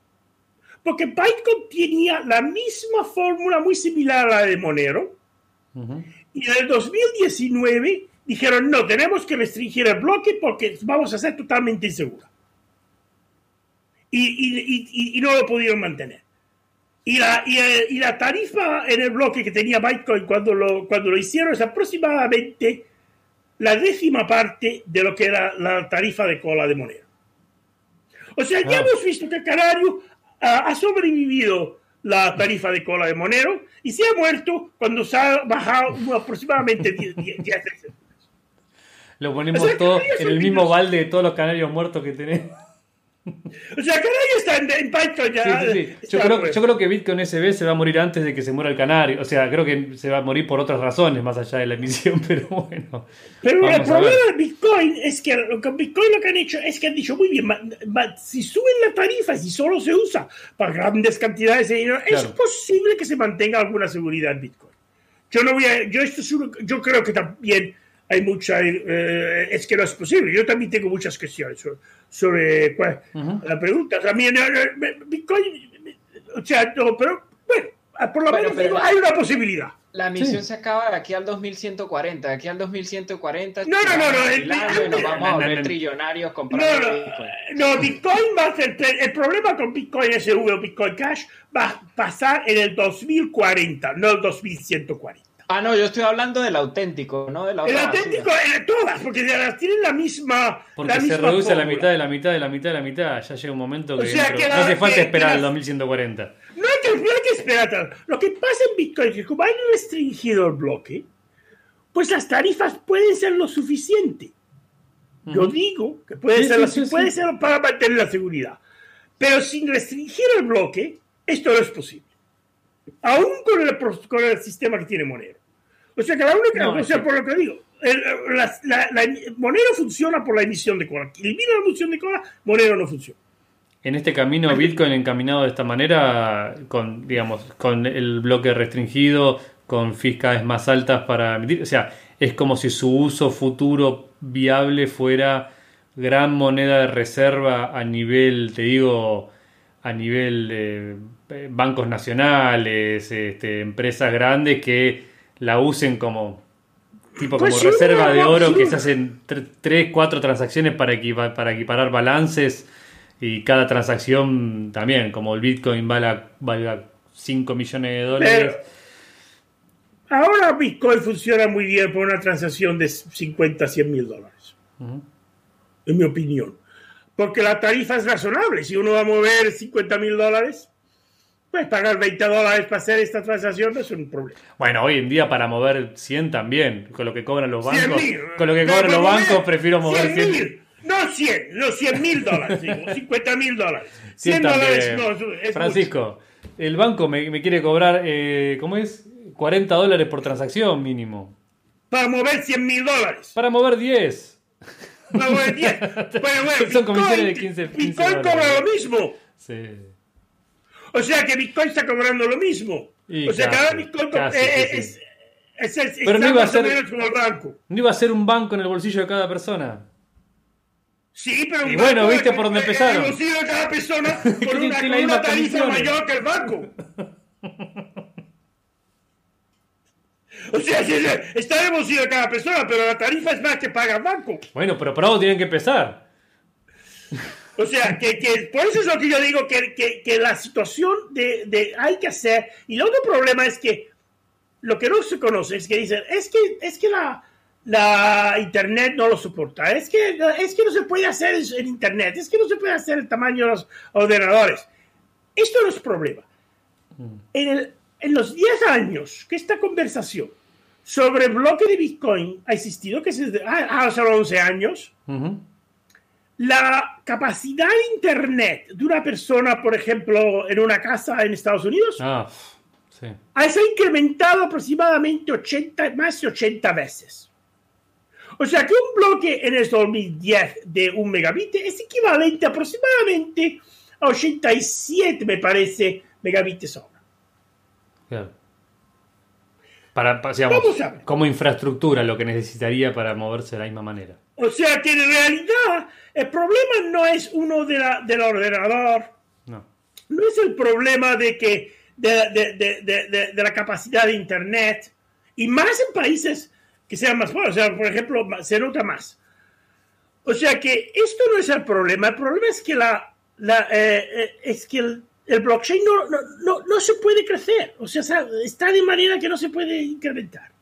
Porque Bitcoin tenía la misma fórmula muy similar a la de Monero. Ujú. Y en el 2019 dijeron, no, tenemos que restringir el bloque porque vamos a ser totalmente insegura. Y, y- y- y- no lo pudieron mantener. Y la, y, la tarifa en el bloque que tenía Bitcoin cuando lo, cuando lo hicieron es aproximadamente la décima parte de lo que era la tarifa de cola de Monero. O sea, ya Ah. hemos visto que Canario ah, ha sobrevivido la tarifa de cola de Monero y se ha muerto cuando se ha bajado aproximadamente 10 10 10 veces. Lo ponemos O sea, todo en el mismo balde de todos los canarios muertos que tenemos. O sea, Canario está en, en Sí, ya. sí, sí. está Yo, creo, muerto. yo creo que Bitcoin SB se va a morir antes de que se muera el canario. O sea, creo que se va a morir por otras razones más allá de la emisión, pero bueno. Pero el problema de Bitcoin es que con Bitcoin lo que han hecho es que han dicho, muy bien, ma- ma- si suben la tarifa, si solo se usa para grandes cantidades de dinero, es posible que se mantenga alguna seguridad en Bitcoin. Yo no voy a, yo esto es yo creo que también hay mucha, eh, es que no es posible. Yo también tengo muchas cuestiones sobre, sobre cuál- Ujú. la pregunta. También eh, eh, Bitcoin, eh, o sea, no, pero bueno, por lo Bueno, menos pero hay una posibilidad. La misión Sí. se acaba de aquí al 2140. De aquí al 2140. No, no, no, no, el- y nos vamos a no, volver no. trillonarios No, comprando no, Bitcoin. no, Bitcoin va a ser, el problema con Bitcoin SV o Bitcoin Cash va a pasar en el 2040, no el 2140. Ah, no, yo estoy hablando del auténtico, no de la El auténtico, basura. eh, todas, porque de las tienen la misma. Porque la se misma reduce a la mitad de la mitad de la mitad de la mitad. Ya llega un momento que, O sea, dentro- que la- no hace falta que- esperar que las- 2140. No hay que, no hay que esperar tanto. Lo que pasa en Bitcoin es que como hay restringido el bloque, pues las tarifas pueden ser lo suficiente. Yo digo que puede, Sí, ser, sí, sí, puede sí. ser para mantener la seguridad. Pero sin restringir el bloque, esto no es posible. Aún el, con el sistema que tiene Monero. O sea que la única, No, o sea, por lo que digo, el- la- la- la- Monero funciona por la emisión de cola. Elimina la emisión de cola, Monero no funciona. En este camino, Bitcoin encaminado de esta manera, con, digamos, con el bloque restringido, con fees cada vez más altas para emitir. O sea, es como si su uso futuro viable fuera gran moneda de reserva a nivel, te digo, a nivel de eh, bancos nacionales, este, empresas grandes que la usen como tipo Pues como reserva de oro que se hacen 3, 4 transacciones para, equipa- para equiparar balances y cada transacción también, como el Bitcoin valga, valga 5 millones de dólares. Pero ahora Bitcoin funciona muy bien por una transacción de 50 a 100 mil dólares. En mi opinión. Porque la tarifa es razonable. Si uno va a mover 50 mil dólares, pues pagar 20 dólares para hacer esta transacción no es un problema. Bueno, hoy en día para mover 100 también, con lo que cobran los 100 bancos. mil. Con lo que cobran pero los mover bancos, prefiero mover 100. mil. No 100, no 100 mil dólares, digo, 50 mil dólares. 100 100 dólares no, es- Francisco, el banco me, me quiere cobrar, eh, ¿cómo es? 40 dólares por transacción mínimo. mucho. Para mover 100 mil dólares. Para mover 10. Para mover 10. Bueno, bueno, Son comisiones de Bitcoin- 15, 15 Bitcoin cobra lo mismo. Sí. O sea que Bitcoin está cobrando lo mismo. Y o sea, casi, cada Bitcoin co- casi, eh, sí, es, es, es, Pero no iba a ser- menos como el banco. ¿No iba a ser un banco en el bolsillo de cada persona? Sí, pero Y un bueno, banco ¿viste es- por dónde es- empezaron? El bolsillo de cada persona tiene una, con una tarifa mayor que el banco. O sea, está el bolsillo de cada persona, pero la tarifa es más que paga el banco. Bueno, pero por algo tienen que empezar. O sea, que, que por eso es lo que yo digo, que, que, que la situación de, de hay que hacer. Y el otro problema es que lo que no se conoce es que dicen, es que, es que la, la Internet no lo soporta, es que, es que no se puede hacer en Internet, es que no se puede hacer el tamaño de los ordenadores. Esto no es problema. En, el- en los 10 años que esta conversación sobre el bloque de Bitcoin ha existido, que es desde, ah, ah, son 11 años, Ujú. La capacidad de Internet de una persona, por ejemplo, en una casa en Estados Unidos, Ah, sí. ha incrementado aproximadamente 80, más de 80 veces. O sea que un bloque en el 2010 de un megabit es equivalente aproximadamente a 87, me parece, megabits hora. Claro. Para, como infraestructura, lo que necesitaría para moverse de la misma manera. O sea que en realidad el problema no es uno de la, del ordenador. No. No es el problema de que de, de, de, la capacidad de Internet. Y más en países que sean más pobres. O sea, por ejemplo, se nota más. O sea que esto no es el problema. El problema es que, la, la eh, eh, es que el, el blockchain no, no, no, se puede crecer. O sea, está de manera que no se puede incrementar.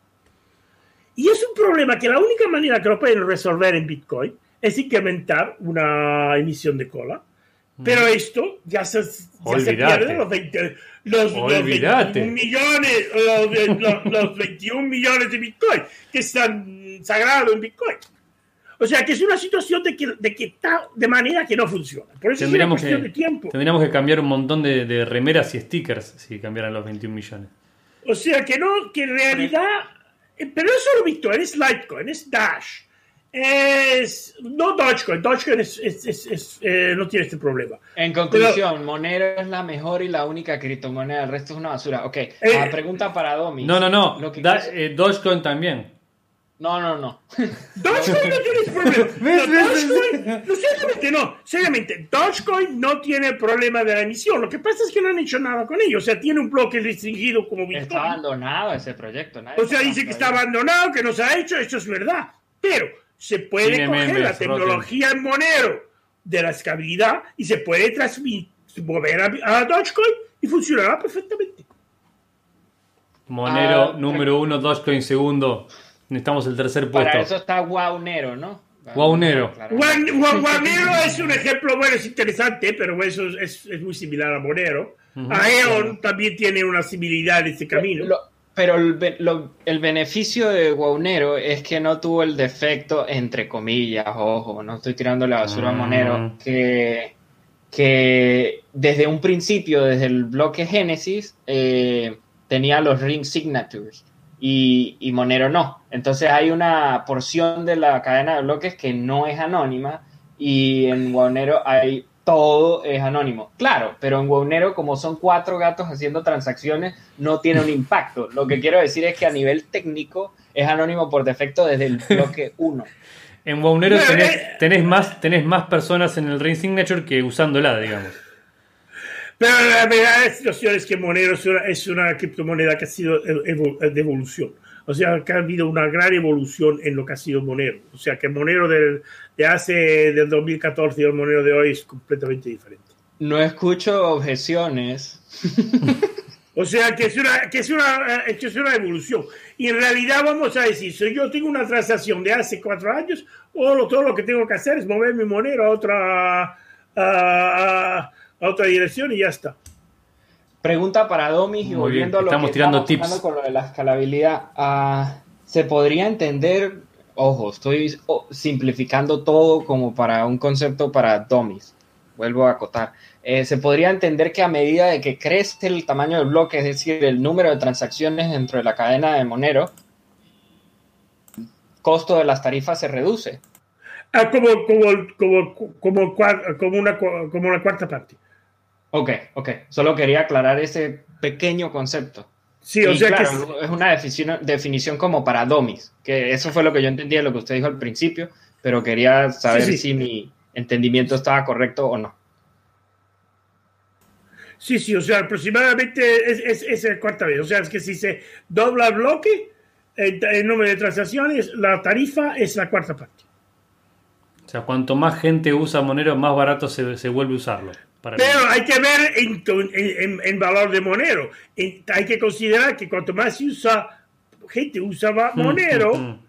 Y es un problema que la única manera que lo pueden resolver en Bitcoin es incrementar una emisión de cola. Pero esto ya se, ya se pierde los 20, los, los 21 millones, los, los, 21 millones de Bitcoin que están sagrados en Bitcoin. O sea que es una situación de que, de que está de manera que no funciona. Por eso tendríamos es una cuestión que, de tiempo. Tendríamos que cambiar un montón de, de, remeras y stickers si cambiaran los 21 millones. O sea que no, que en realidad. Eh, pero no es solo Bitcoin, es Litecoin, es Dash es no Dogecoin, Dogecoin es, es, eh, no tiene este problema. En conclusión, Monero es la mejor y la única criptomoneda, el resto es una basura. Ok, eh, la pregunta para Domi. No, no, no, eh, Dogecoin también. No, no, no. Dogecoin no tiene problema. No, Dogecoin, no, seriamente no, seriamente, Dogecoin no tiene problema de la emisión. Lo que pasa es que no han hecho nada con ello. O sea, tiene un bloque restringido como Bitcoin. Está abandonado ese proyecto. o sea, dice que está abandonado, que no se ha hecho, eso es verdad. Pero se puede coger la tecnología en Monero de la escalabilidad y se puede transmitir, mover a, Dogecoin y funcionará perfectamente. Monero ah, número uno, Dogecoin segundo. Necesitamos el tercer puesto. Para eso está Guaunero, ¿no? Guaunero. Guaunero es un ejemplo, bueno, es interesante, pero eso es, muy similar a Monero. A Eon también tiene una similitude en este camino. Pero el, beneficio de Guaunero es que no tuvo el defecto, entre comillas, ojo, no estoy tirando la basura a Monero, mm. que, que desde un principio, desde el bloque Génesis, eh, tenía los ring signatures y, y, Monero no. Entonces hay una porción de la cadena de bloques que no es anónima y en Guaunero hay todo es anónimo. Claro, pero en Wownero, como son cuatro gatos haciendo transacciones, no tiene un impacto. Lo que quiero decir es que a nivel técnico es anónimo por defecto desde el bloque 1. en Wownero eh, tenés, más, tenés más personas en el Ring Signature que usándola, digamos. Pero la verdad es que Monero es una criptomoneda que ha sido de evolución. O sea, que ha habido una gran evolución en lo que ha sido Monero. O sea, que Monero del, de hace del 2014 y el Monero de hoy es completamente diferente. No escucho objeciones. o sea, que es, una, que, es una, eh, que es una evolución. Y en realidad vamos a decir, si yo tengo una transacción de hace cuatro años, o todo lo que tengo que hacer es mover mi Monero a otra, a, otra dirección y ya está. Pregunta para Domis y volviendo a lo estamos que tirando estamos tips. con lo de la escalabilidad. Ah, ¿Se podría entender, ojo, estoy simplificando todo como para un concepto para Domis? Vuelvo a acotar. Eh, ¿Se podría entender que a medida de que crece el tamaño del bloque, es decir, el número de transacciones dentro de la cadena de Monero, el costo de las tarifas se reduce? Ah, como, como, como, como, como, una, como una cuarta parte. Ok, ok. Solo quería aclarar ese pequeño concepto. Sí, o sea que es una definición, definición como para domis, que eso fue lo que yo entendía de lo que usted dijo al principio, pero quería saber si mi entendimiento estaba correcto o no. Sí, sí, o sea, aproximadamente es, es, la cuarta vez. O sea, es que si se dobla el bloque, el, número de transacciones, la tarifa es la cuarta parte. O sea, cuanto más gente usa Monero, más barato se, se vuelve a usarlo. Pero hay que ver en, valor de Monero. hay que considerar que cuanto más se usa, gente usa mm, Monero, mm, mm.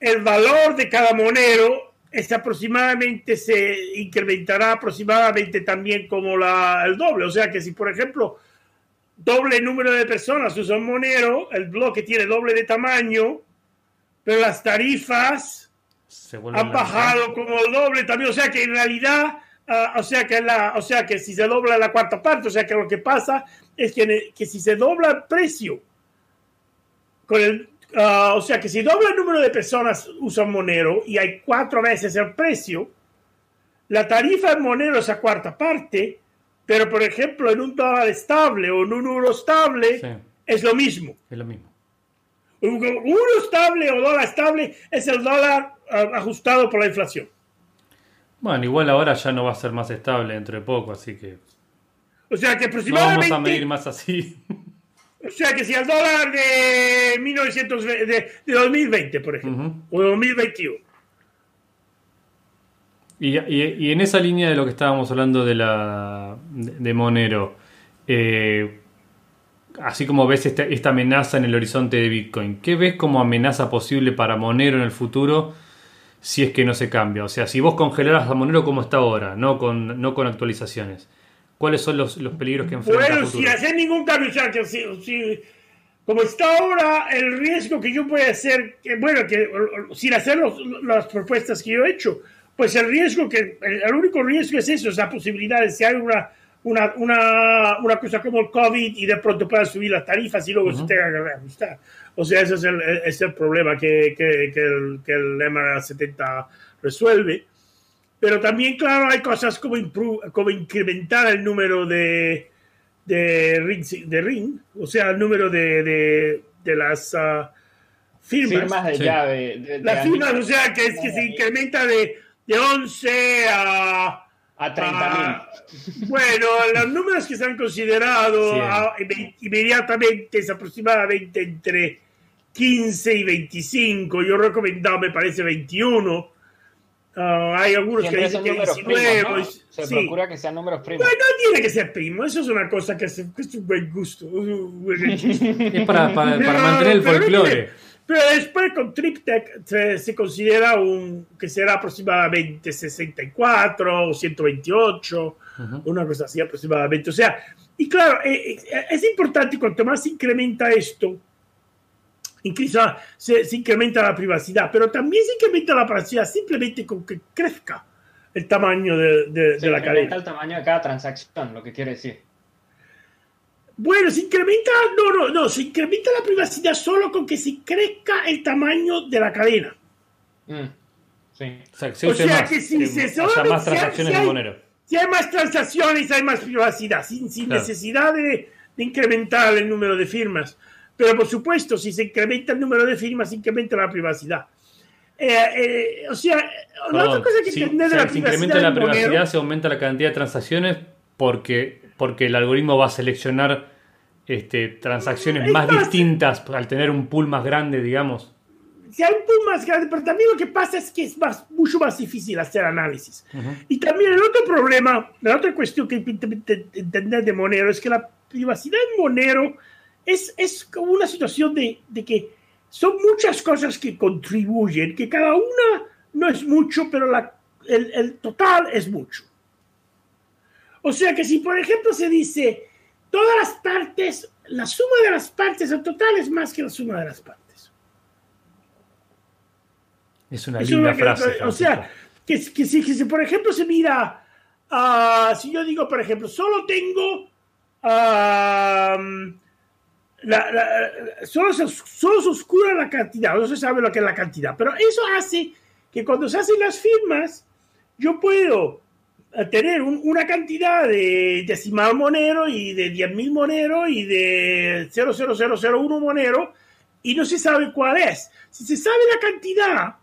el valor de cada Monero es aproximadamente, se incrementará aproximadamente también como la, el doble. O sea que si, por ejemplo, doble número de personas usan Monero, el bloque tiene doble de tamaño, pero las tarifas han bajado como el doble también. O sea que en realidad ah, o, sea que la, o sea que si se dobla la cuarta parte, o sea que lo que pasa es que, que si se dobla el precio, con el, ah, o sea que si dobla el número de personas usan Monero y hay cuatro veces el precio, la tarifa en Monero es a cuarta parte, pero por ejemplo en un dólar estable o en un euro estable es lo mismo. Es lo mismo. Un euro estable o dólar estable es el dólar ah, ajustado por la inflación. Bueno, igual ahora ya no va a ser más estable dentro de poco, así que. O sea que aproximadamente. No vamos a medir más así. O sea que si el dólar de, 1900, de, 2020, por ejemplo, o de 2021. Y, y, en esa línea de lo que estábamos hablando de la de, Monero, eh, así como ves esta, esta, amenaza en el horizonte de Bitcoin, ¿qué ves como amenaza posible para Monero en el futuro si es que no se cambia? O sea, si vos congelaras a Monero como está ahora, no con, no con actualizaciones, ¿cuáles son los, los peligros que enfrenta Bueno, sin hacer ningún cambio, o si, como está ahora, el riesgo que yo pueda hacer, que, bueno, que sin hacer las propuestas que yo he hecho, pues el riesgo que, el, único riesgo es eso, es la posibilidad de si hay una una, una, una, cosa como el COVID y de pronto puedan subir las tarifas y luego se tenga que reajustar. O sea, ese es el, es el problema que, que, que el, que el MR70 resuelve. Pero también, claro, hay cosas como, como incrementar el número de, de, ring, de ring, o sea, el número de, de, de las uh, firmas. Firmas de llave. las firmas, o sea, que, es que se incrementa de, de 11 a a 30.000. Uh, bueno, los números que se han considerado ah, inmediatamente es aproximadamente entre 15 y 25. Yo recomendado, me parece 21. Uh, hay algunos que dicen que 19. ¿no? Se sí. procura que sean números primos. Bueno, no tiene que ser primo. Eso es una cosa que, es, que es un buen gusto. es para, para, para mantener el folclore. Pero después con Triptech se, considera un que será aproximadamente 64 o 128, una cosa así aproximadamente. O sea, y claro, eh, eh, es importante cuanto más se incrementa esto, incluso se, se, incrementa la privacidad, pero también se incrementa la privacidad simplemente con que crezca el tamaño de, de, de la cadena. el tamaño de cada transacción, lo que quiere decir. Bueno, se incrementa, no, no, no, se incrementa la privacidad solo con que se crezca el tamaño de la cadena. Mm, sí. O sea, que si se solamente, más transacciones si hay, de Monero. Si hay más transacciones, hay más privacidad, sin, sin necesidad de, de, incrementar el número de firmas. Pero por supuesto, si se incrementa el número de firmas, se incrementa la privacidad. Eh, eh, o sea, la otra cosa que si, entender de la si incrementa la privacidad, se aumenta la cantidad de transacciones porque porque el algoritmo va a seleccionar este, transacciones más, distintas al tener un pool más grande, digamos. Si hay un pool más grande, pero también lo que pasa es que es más, mucho más difícil hacer análisis. Y también el otro problema, la otra cuestión que entender de Monero es que la privacidad en Monero es, es como una situación de, de que son muchas cosas que contribuyen, que cada una no es mucho, pero la, el, el total es mucho. O sea que si, por ejemplo, se dice todas las partes, la suma de las partes en total es más que la suma de las partes. Es una linda frase. o sea, que, si, por ejemplo se mira, uh, si yo digo, por ejemplo, solo tengo, uh, la, la, solo, se, solo se oscura la cantidad, no se sabe lo que es la cantidad, pero eso hace que cuando se hacen las firmas, yo puedo tener una cantidad de decimal monero y de 10.000 monero y de 00001 monero y no se sabe cuál es. Si se sabe la cantidad,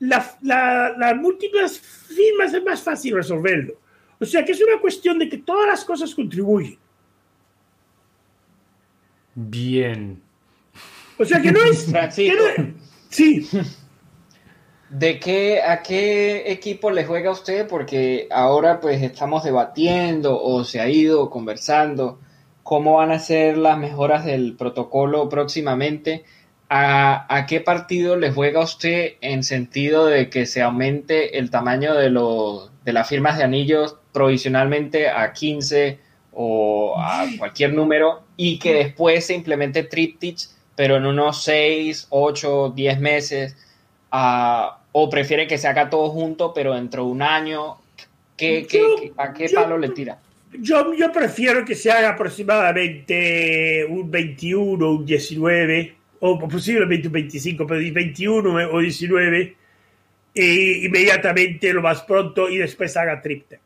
las la, múltiples firmas es más fácil resolverlo. O sea que es una cuestión de que todas las cosas contribuyen. Bien. O sea que no es... sí. ¿De qué, a qué equipo le juega usted? Porque ahora pues estamos debatiendo o se ha ido conversando cómo van a ser las mejoras del protocolo próximamente. ¿A, qué partido le juega usted en sentido de que se aumente el tamaño de, de las firmas de anillos provisionalmente a 15 o a cualquier número y que después se implemente Triptych, pero en unos 6, 8, 10 meses? a o prefiere que se haga todo junto, pero dentro de un año, ¿qué, qué, ¿a qué palo le tira? Yo, yo prefiero que se haga aproximadamente un 21, un 19, o posiblemente un 25, pero 21 o 19, e inmediatamente lo más pronto y después haga triptych.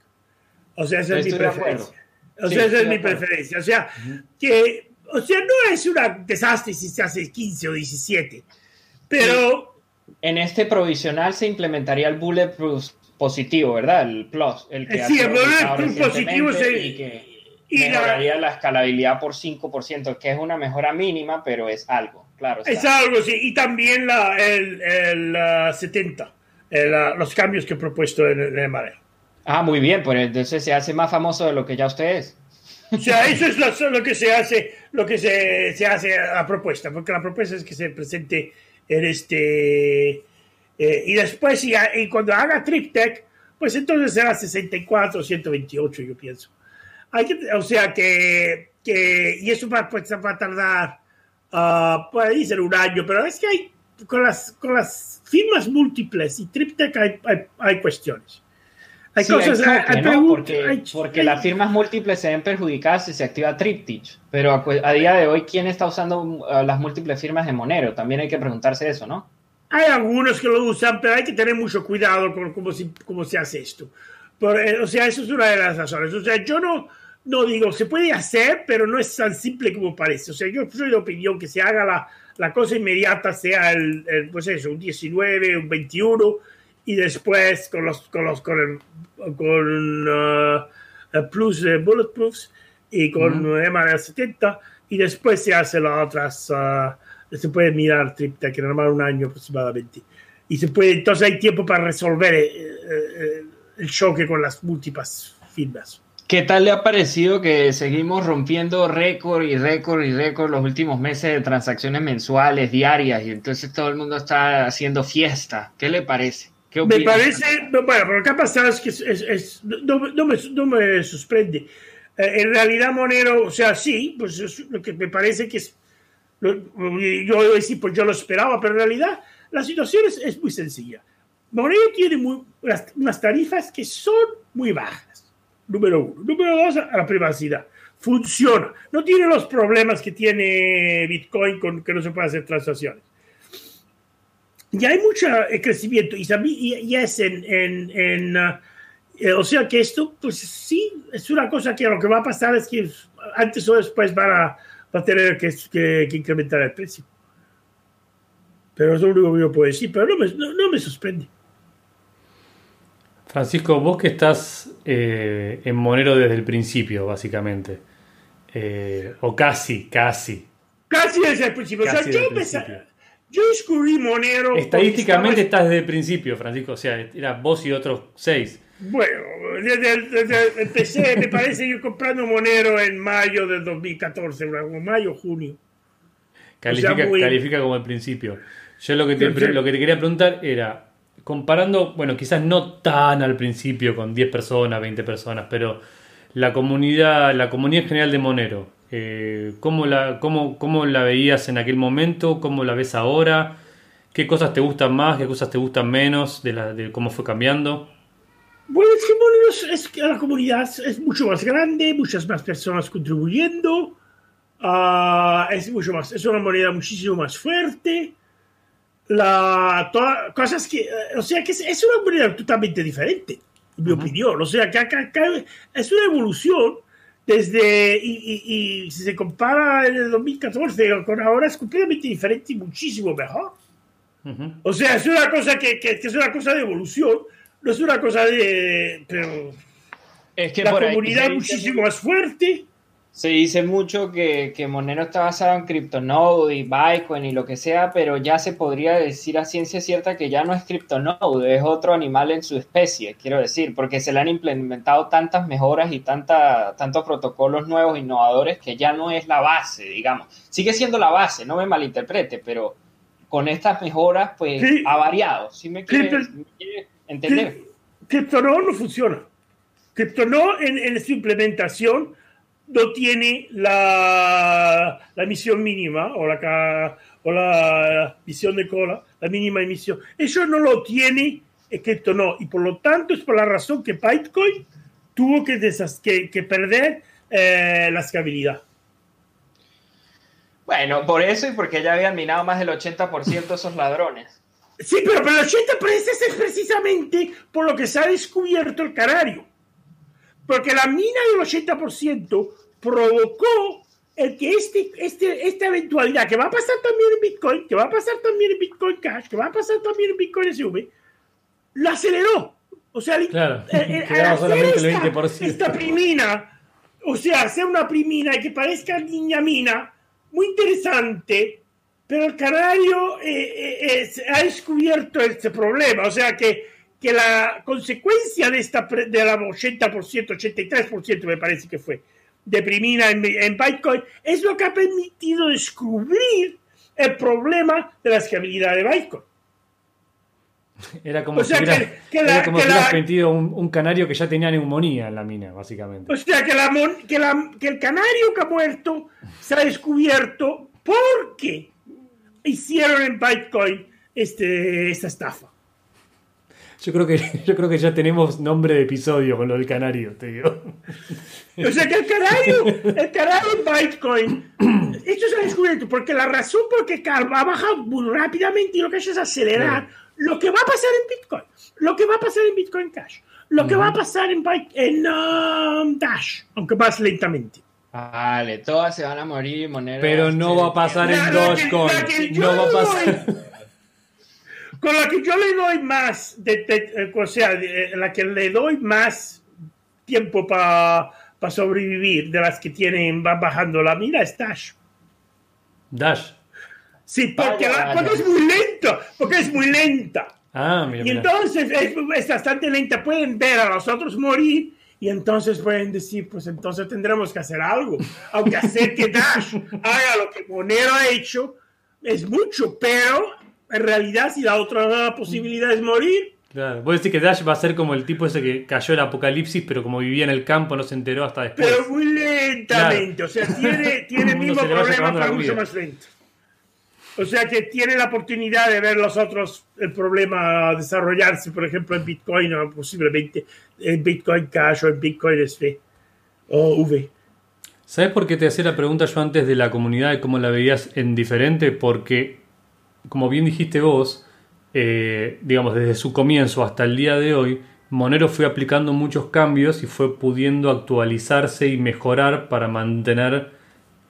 O sea, esa es mi preferencia. O sea, esa es mi preferencia. O sea, que, o sea, no es un desastre si se hace 15 o 17, pero... En este provisional se implementaría el bulletproof positivo, ¿verdad? El plus, el que sí, el bulletproof positivo se... y que mejoraría la... escalabilidad por 5%, que es una mejora mínima, pero es algo, claro. Es algo, sí. Y también la, el, el 70, los cambios que he propuesto en, en el mareo. Ah, muy bien, pues entonces se hace más famoso de lo que ya usted es. O sea, eso es lo, que se hace, lo que se, se, hace a propuesta, porque la propuesta es que se presente en este... Eh, y después, y, y, cuando haga TripTech, pues entonces será 64, 128, yo pienso. Hay que, o sea que, que, y eso va, pues, va a tardar, uh, puede ser un año, pero es que hay, con las, con las firmas múltiples y TripTech hay, hay, hay cuestiones. Hay cosas, hay, ¿no? porque, porque las firmas múltiples se ven perjudicadas si se activa Triptych, pero a, día de hoy, ¿quién está usando uh, las múltiples firmas de Monero? También hay que preguntarse eso, ¿no? Hay algunos que lo usan, pero hay que tener mucho cuidado con cómo se, cómo se hace esto. Eh, o sea, eso es una de las razones. O sea, yo no, no digo, se puede hacer, pero no es tan simple como parece. O sea, yo soy de opinión que se haga la, la cosa inmediata, sea el, el, pues eso, un 19, un 21, y después con los con los con el, con uh, plus de bulletproofs y con uh -huh. 70 y después se hace las otras uh, se puede mirar tripta que normal un año aproximadamente y se puede entonces hay tiempo para resolver eh, eh, el choque con las múltiples firmas ¿Qué tal le ha parecido que seguimos rompiendo récord y récord y récord los últimos meses de transacciones mensuales, diarias, y entonces todo el mundo está haciendo fiesta? ¿Qué le parece? Me parece, bueno, que ha pasado es que es, es, no, no, me, no, me, sorprende. Eh, en realidad, Monero, o sea, sí, pues es lo que me parece que es, lo, yo decir, pues yo lo esperaba, pero en realidad la situación es, es muy sencilla. Monero tiene muy, unas, unas, tarifas que son muy bajas, número uno. Número dos, a la privacidad. Funciona. No tiene los problemas que tiene Bitcoin con que no se pueden hacer transacciones ya hay mucho eh, crecimiento y, y es en, en, en uh, o sea que esto, pues sí, es una cosa que lo que va a pasar es que antes o después van a, va a tener que, que, que, incrementar el precio. Pero es lo único que yo puedo decir, pero no me, no, no me sorprende. Francisco, vos que estás eh, en Monero desde el principio, básicamente. Eh, o casi, casi. Casi desde el principio. Casi o sea, yo empecé, yo descubrí Monero. Estadísticamente estás desde el principio, Francisco. O sea, era vos y otros seis. Bueno, desde, desde, empecé, me parece, yo comprando Monero en mayo del 2014, mayo, junio. Califica, o sea, muy... califica como el principio. Yo lo que, te, lo que te quería preguntar era, comparando, bueno, quizás no tan al principio con 10 personas, 20 personas, pero la comunidad, la comunidad general de Monero, eh, ¿cómo, la, cómo, ¿Cómo la veías en aquel momento? ¿Cómo la ves ahora? ¿Qué cosas te gustan más? ¿Qué cosas te gustan menos? De, la, de cómo fue cambiando. Bueno, es que, bueno, es que la comunidad es mucho más grande, muchas más personas contribuyendo, uh, es mucho más, es una moneda muchísimo más fuerte. La, toda, cosas que, o sea, que es, es, una moneda totalmente diferente, en mi uh -huh. opinión. O sea, que acá, acá es una evolución desde, y, y, y, si se compara en el 2014 con ahora es completamente diferente y muchísimo mejor. Uh -huh. O sea, es una cosa que, que, que, es una cosa de evolución, no es una cosa de... Pero es que la comunidad es muchísimo más fuerte. Se dice mucho que, que, Monero está basado en CryptoNode y Bitcoin y lo que sea, pero ya se podría decir a ciencia cierta que ya no es CryptoNode, es otro animal en su especie, quiero decir, porque se le han implementado tantas mejoras y tanta, tantos protocolos nuevos, innovadores, que ya no es la base, digamos. Sigue siendo la base, no me malinterprete, pero con estas mejoras, pues sí. ha variado. ¿Sí me quiere, me quiere entender? CryptoNode no funciona. CryptoNode en, en su implementación no tiene la, la emisión mínima o la, o la emisión de cola, la mínima emisión. Eso no lo tiene cripto no. Y por lo tanto es por la razón que Bitcoin tuvo que, que, perder eh, la escalabilidad. Bueno, por eso y porque ya habían minado más del 80% de esos ladrones. Sí, pero, pero el 80% es precisamente por lo que se ha descubierto el canario. Porque la mina del 80% provocó el que este, este, esta eventualidad que va a pasar también en Bitcoin, que va a pasar también en Bitcoin Cash, que va a pasar también en Bitcoin SV, lo aceleró. O sea, claro, eh, eh, solamente el 20%. esta primina, o sea, hacer una primina y que parezca niña mina, muy interesante, pero el canario eh, eh, ha descubierto este problema, o sea que, que la consecuencia de esta de la 80%, 83% me parece que fue, deprimida en, en Bitcoin, es lo que ha permitido descubrir el problema de la escalabilidad de Bitcoin. Era como si, hubieras metido un, canario que ya tenía neumonía en la mina, básicamente. O sea, que, la, que, la, que el canario que ha muerto se ha descubierto porque hicieron en Bitcoin este, esta estafa. Yo creo, que, yo creo que ya tenemos nombre de episodio con lo del canario, te digo. O sea que el canario, el canario en Bitcoin, esto se ha descubierto porque la razón por qué ha bajado muy rápidamente y lo que ha hecho es acelerar lo que va a pasar en Bitcoin, lo que va a pasar en Bitcoin Cash, lo que va a pasar en, en um, Dash, aunque más lentamente. Vale, todas se van a morir monedas. Pero no va a pasar en Dogecoin. No va a pasar. Con la que yo le doy más, de, eh, o sea, eh, la que le doy más tiempo para sobrevivir de las que tienen, van bajando la mira es Dash. Dash. Sí, porque, es muy lento, porque es muy lenta. Ah, mira, y entonces es, bastante lenta. Pueden ver a los otros morir y entonces pueden decir, pues entonces tendremos que hacer algo. Aunque hacer que Dash haga lo que Monero ha hecho es mucho, pero en realidad si la otra posibilidad es morir, Claro, vos decís que Dash va a ser como el tipo ese que cayó el apocalipsis, pero como vivía en el campo no se enteró hasta después. Pero muy lentamente, o sea, tiene, tiene el mismo problema, pero mucho más lento. O sea que tiene la oportunidad de ver los otros, el problema desarrollarse, por ejemplo, en Bitcoin o posiblemente en Bitcoin Cash o en Bitcoin SV o V. ¿Sabes por qué te hacía la pregunta yo antes de la comunidad y cómo la veías en diferente? Porque, como bien dijiste vos, eh, digamos, desde su comienzo hasta el día de hoy, Monero fue aplicando muchos cambios y fue pudiendo actualizarse y mejorar para mantener,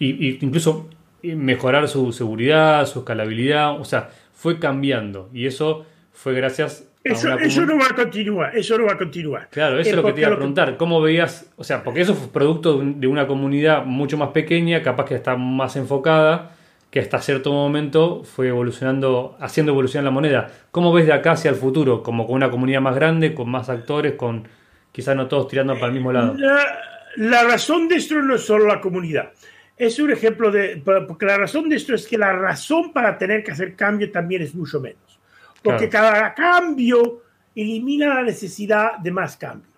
y incluso mejorar su seguridad, su escalabilidad, o sea, fue cambiando y eso fue gracias a eso, eso no va a continuar, eso no va a continuar. Claro, eso es, lo que te iba a preguntar, ¿cómo veías? O sea, porque eso fue producto de una comunidad mucho más pequeña, capaz que está más enfocada, que hasta cierto momento fue evolucionando, haciendo evolucionar la moneda. ¿Cómo ves de acá hacia el futuro? Como con una comunidad más grande, con más actores, con quizás no todos tirando para el mismo lado. La, la razón de esto no es solo la comunidad es un ejemplo de, porque la razón de esto es que la razón para tener que hacer cambio también es mucho menos, porque cada cambio elimina la necesidad de más cambios.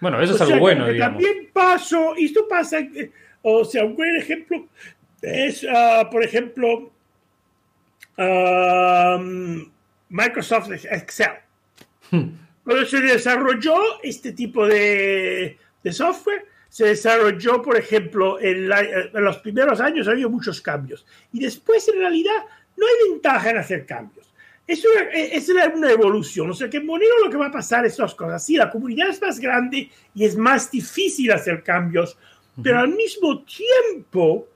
Bueno, eso es algo bueno, digamos. También paso, y esto pasa, o sea, un buen ejemplo es, ah, por ejemplo, Microsoft Excel. Hmm. Cuando se desarrolló este tipo de, de software, se desarrolló, por ejemplo, en, los primeros años había muchos cambios y después en realidad no hay ventaja en hacer cambios. Es una, es una evolución, o sea que en Monero lo que va a pasar es dos cosas. Sí, la comunidad es más grande y es más difícil hacer cambios, pero al mismo tiempo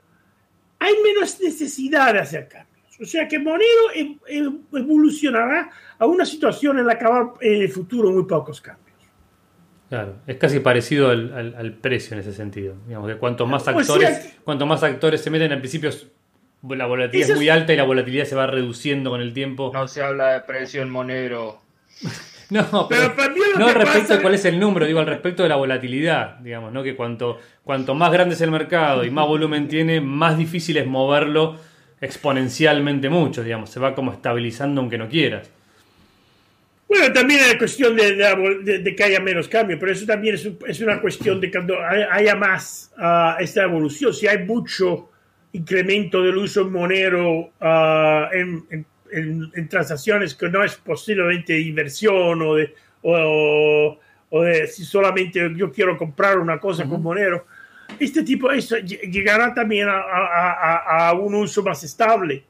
hay menos necesidad de hacer cambios. O sea que Monero e, e, evolucionará a una situación en la que va en el futuro muy pocos cambios. Claro, es casi parecido al, precio en ese sentido. Digamos que cuanto más actores, cuanto más actores se meten al principio, la volatilidad es muy alta y la volatilidad se va reduciendo con el tiempo. No se habla de precio en Monero. no, pero, no al respecto de cuál es el número, digo al respecto de la volatilidad, digamos, ¿no? Que cuanto, cuanto más grande es el mercado y más volumen tiene, más difícil es moverlo exponencialmente mucho, digamos, se va como estabilizando aunque no quieras. Bueno, también es cuestión de, que haya menos cambio, pero eso también es, una cuestión de cuando haya más ah, esta evolución. Si hay mucho incremento del uso monero uh, en, en, transacciones que no es posiblemente de inversión o de, o, de si solamente yo quiero comprar una cosa con Monero. Este tipo eso llegará también a, un uso más estable.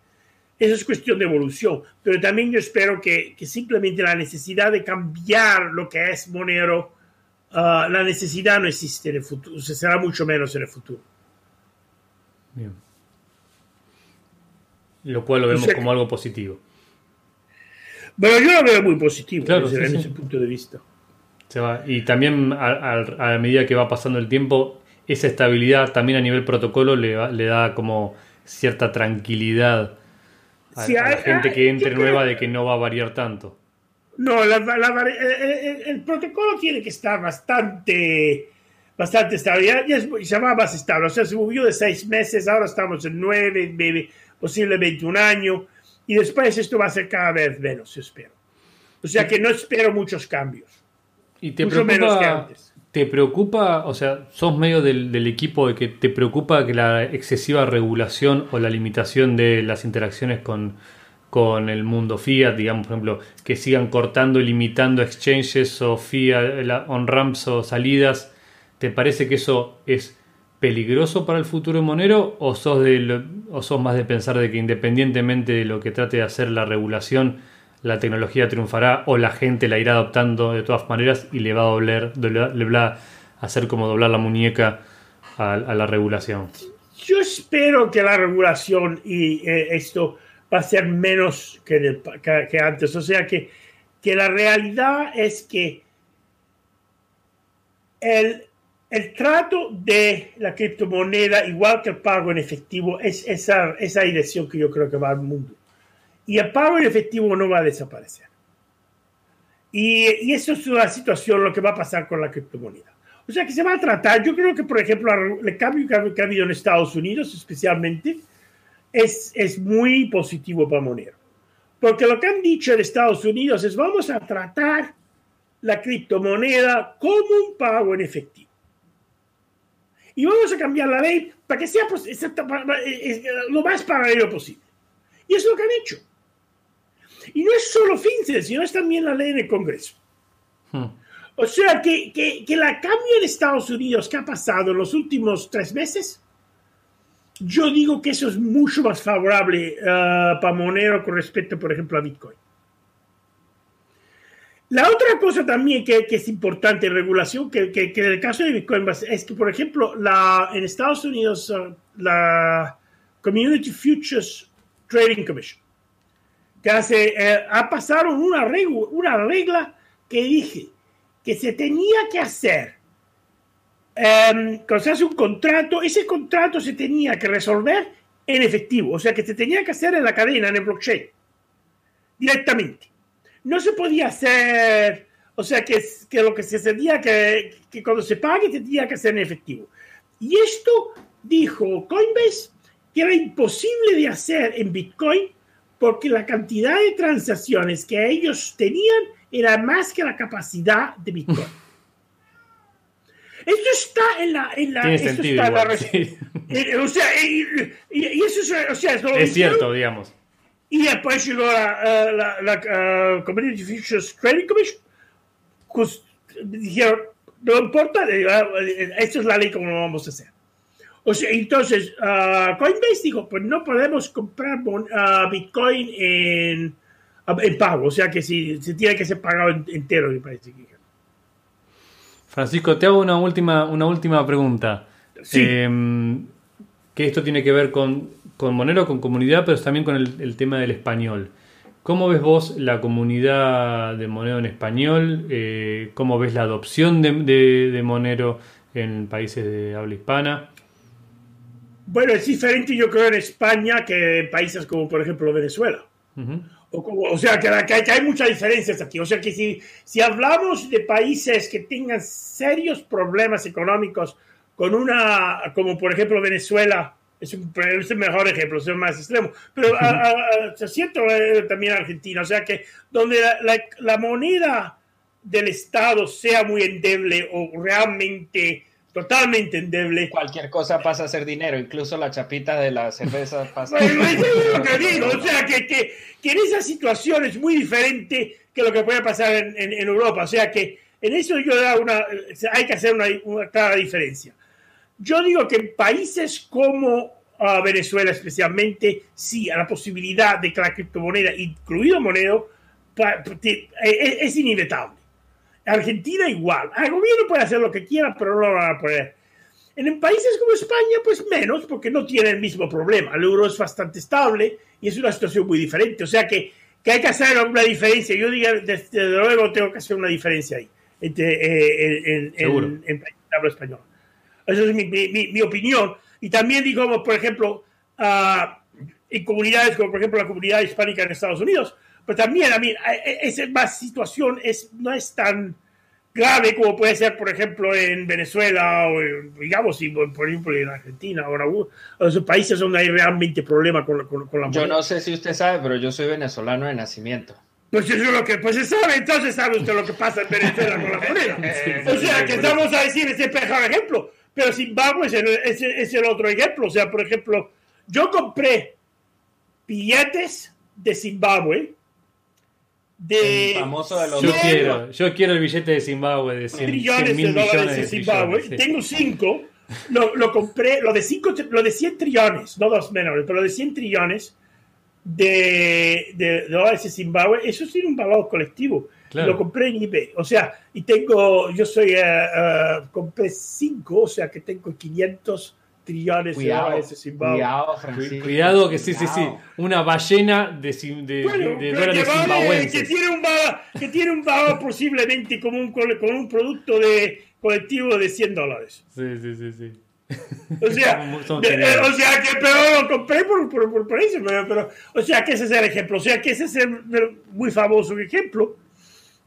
Eso es cuestión de evolución, pero también yo espero que, que simplemente la necesidad de cambiar lo que es Monero, ah, la necesidad no existe en el futuro, se será mucho menos en el futuro. Bien. Lo cual lo vemos como algo positivo. Bueno, yo lo veo muy positivo desde, ese punto de vista. Se va. Y también a, medida que va pasando el tiempo, esa estabilidad también a nivel protocolo le, le da como cierta tranquilidad a, la gente que entre nueva de que no va a variar tanto. No, el, protocolo tiene que estar bastante, bastante estable. Ya, ya se va más estable. O sea, se movió de seis meses, ahora estamos en nueve, posiblemente un año, y después esto va a ser cada vez menos, espero. O sea que no espero muchos cambios. ¿Y te preocupa, menos que antes. ¿Te preocupa, o sea, sos medio del, equipo de que te preocupa que la excesiva regulación o la limitación de las interacciones con, con el mundo fiat, digamos, por ejemplo, que sigan cortando y limitando exchanges o fiat, on-ramps o salidas? ¿Te parece que eso es peligroso para el futuro monero o sos, de o sos más de pensar de que independientemente de lo que trate de hacer la regulación, la tecnología triunfará o la gente la irá adoptando de todas maneras y le va a doblar, le va a hacer como doblar la muñeca a, la regulación? Yo espero que la regulación y eh, esto va a ser menos que, que, antes. O sea que, que la realidad es que el, el trato de la criptomoneda, igual que el pago en efectivo, es esa, esa dirección que yo creo que va al mundo. Y el pago en efectivo no va a desaparecer. Y, y eso es una situación, lo que va a pasar con la criptomoneda. O sea que se va a tratar, yo creo que, por ejemplo, el cambio que ha, habido en Estados Unidos especialmente es, es muy positivo para Monero. Porque lo que han dicho en Estados Unidos es vamos a tratar la criptomoneda como un pago en efectivo y vamos a cambiar la ley para que sea pues, lo más paralelo posible. Y es lo que han hecho. Y no es solo FinCEN, sino es también la ley en el Congreso. Hmm. O sea, que, que, que, la cambio en Estados Unidos que ha pasado en los últimos tres meses, yo digo que eso es mucho más favorable uh, para Monero con respecto, por ejemplo, a Bitcoin. La otra cosa también que, es importante en regulación, que, que, en el caso de Bitcoin es que, por ejemplo, la, en Estados Unidos, uh, la Community Futures Trading Commission, que hace, eh, ha pasado una, regla, que dije que se tenía que hacer, um, cuando se hace un contrato, ese contrato se tenía que resolver en efectivo, o sea, que se tenía que hacer en la cadena, en el blockchain, directamente no se podía hacer, o sea, que, que lo que se hacía, que, que cuando se pague, tenía que hacer en efectivo. Y esto dijo Coinbase que era imposible de hacer en Bitcoin porque la cantidad de transacciones que ellos tenían era más que la capacidad de Bitcoin. Esto está en la... En la esto está en la eh, o sea, y, eso es, o sea, es cierto, digamos. Y después llegó la, la, la, Community Futures Trading Commission. Dijeron, no importa, eh, eh, esta es la ley como lo vamos a hacer. O sea, entonces, uh, Coinbase dijo, pues no podemos comprar uh, Bitcoin en, en, pago. O sea que si se tiene que ser pagado entero, me parece que. Francisco, te hago una última, una última pregunta. Sí. Em, que esto tiene que ver con con Monero, con comunidad, pero también con el, tema del español. ¿Cómo ves vos la comunidad de Monero en español? Eh, ¿Cómo ves la adopción de, Monero en países de habla hispana? Bueno, es diferente yo creo en España que en países como por ejemplo Venezuela. o, sea, que, hay, muchas diferencias aquí. O sea, que si, si hablamos de países que tengan serios problemas económicos con una, como por ejemplo Venezuela, es, un, es el mejor ejemplo, es el más extremo. Pero se siento eh, también Argentina, o sea que donde la, moneda del Estado sea muy endeble o realmente totalmente endeble. Cualquier cosa pasa a ser dinero, incluso la chapita de la cerveza pasa a Bueno, eso es lo que digo, o sea, que, que, que en esa situación es muy diferente que lo que puede pasar en, en- en Europa, o sea, que en eso yo da una, hay que hacer una, una clara diferencia. Yo digo que en países como ah, Venezuela especialmente, sí, a la posibilidad de que la criptomoneda, incluido Monero, te- es, inevitable. Argentina igual. El gobierno puede hacer lo que quiera, pero no lo van a poder. En países como España, pues menos, porque no tiene el mismo problema. El euro es bastante estable y es una situación muy diferente. O sea que, que hay que hacer una diferencia. Yo digo, desde luego tengo que hacer una diferencia ahí, entre, eh, en, en, española. Esa es mi, mi- mi- opinión. Y también digo, por ejemplo, ah, en comunidades como, por ejemplo, la comunidad hispánica en Estados Unidos, pero también, a mí, eh, esa más situación es, no es tan grave como puede ser, por ejemplo, en Venezuela o, en, digamos, y, por ejemplo, en Argentina o en esos países donde hay realmente problema con, la- con, con la Yo moneda. no sé si usted sabe, pero yo soy venezolano de nacimiento. Pues eso es lo que pues se sabe, entonces sabe usted lo que pasa en Venezuela con la moneda. o sea, que estamos a decir ese mejor ejemplo, pero Zimbabue es el, es, el- es el otro ejemplo. O sea, por ejemplo, yo compré billetes de Zimbabue de El famoso de los Yo quiero, yo quiero el billete de Zimbabue de 100, trillones mil de dólares millones de de Zimbabue. trillones, sí. Tengo cinco. Lo, lo compré, lo de, cinco, lo de 100 trillones, no dos menores, pero lo de 100 trillones de, de dólares de Zimbabue, eso tiene un valor colectivo. Claro. Lo compré en eBay. O sea, y tengo, yo soy, eh, eh, compré cinco, o sea que tengo 500 trillones de Cuidado, dólares de Zimbabue. cuidado, Cu- Francisco. Cuidado que sí, sí, sí. Cuidado. Una ballena de, de, Bueno, de dólares que, vale, que, tiene un valor, que tiene un valor posiblemente como un, como un producto de colectivo de 100 dólares. Sí, sí, sí, sí. O sea, de- geniales. o sea que pero lo compré por, por, por, por eso, pero, pero- o sea que ese es el ejemplo, o sea que ese es el, el muy famoso ejemplo.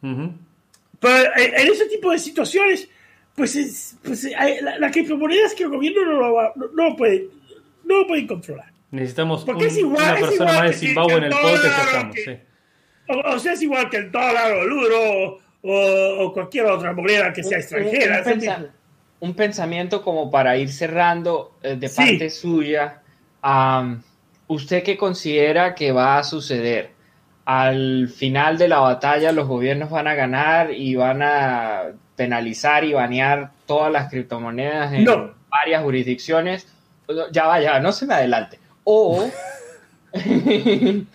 Pero en, en ese tipo de situaciones, pues, es, pues hay- la, la criptomoneda es que el gobierno no lo, va- no, no puede, no lo puede controlar. Necesitamos Porque un- es igual- una es persona igual más de Zimbabue en el podcast estamos. que- sí. O, o sea, es igual que el dólar o el euro o, o cualquier otra moneda que sea extranjera. un, un pensamiento como para ir cerrando eh, de Sí. parte suya. am, ¿Usted qué considera que va a suceder? Al final de la batalla los gobiernos van a ganar y van a penalizar y banear todas las criptomonedas en No. varias jurisdicciones. Ya vaya, no se me adelante. O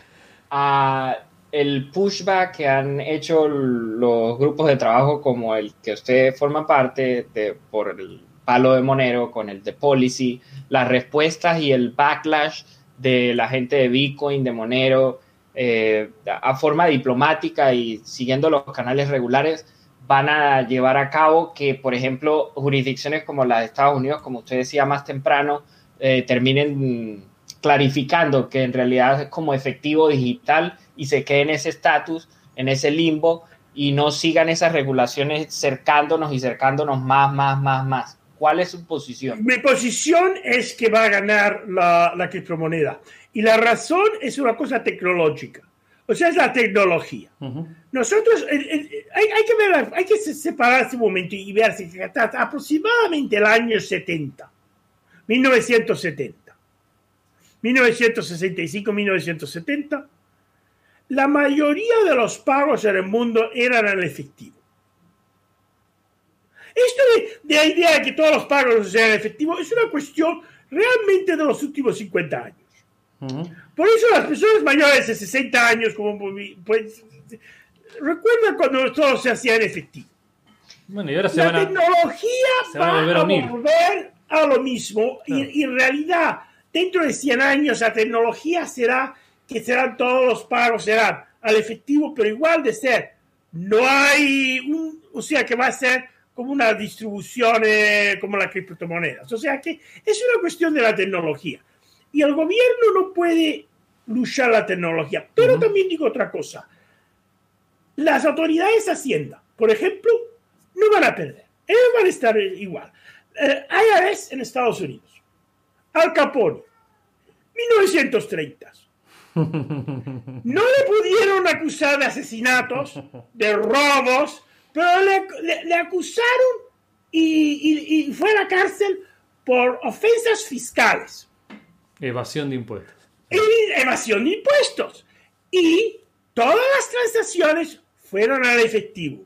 a el pushback que han hecho los grupos de trabajo como el que usted forma parte de, por el palo de Monero con el de Policy, las respuestas y el backlash de la gente de Bitcoin, de Monero, eh, a forma diplomática y siguiendo los canales regulares, van a llevar a cabo que, por ejemplo, jurisdicciones como la de Estados Unidos, como usted decía más temprano, eh, terminen clarificando que en realidad es como efectivo digital y se quede en ese estatus, en ese limbo y no sigan esas regulaciones cercándonos y cercándonos más, más, más, más. ¿Cuál es su posición? Mi posición es que va a ganar la, la criptomoneda. Y la razón es una cosa tecnológica. O sea, es la tecnología. Nosotros, hay, hay que ver, hay que se- separar este momento y ver si trata aproximadamente el año 70, 1970, 1965, 1970. La mayoría de los pagos en el mundo eran en efectivo. Esto de, de la idea de que todos los pagos sean en efectivo es una cuestión realmente de los últimos 50 años. Ujú. Por eso las personas mayores de 60 años, como pues, recuerdan cuando todo se hacía en efectivo. Bueno, y ahora se La van a. tecnología se van a va volver a unir. volver a lo mismo Claro. y, y en realidad dentro de 100 años la tecnología será que serán todos los pagos serán al efectivo, pero igual de ser. No hay un, o sea que va a ser como una distribución eh, como las criptomonedas. O sea que es una cuestión de la tecnología. Y el gobierno no puede luchar la tecnología. Pero también digo otra cosa. Las autoridades de Hacienda, por ejemplo, no van a perder. Ellos van a estar igual. Eh, IRS en Estados Unidos. Al Capone. 1930. No le pudieron acusar de asesinatos, de robos, pero le, le- le acusaron y, fue a la cárcel por ofensas fiscales. Evasión de impuestos. evasión de impuestos. Y todas las transacciones fueron al efectivo.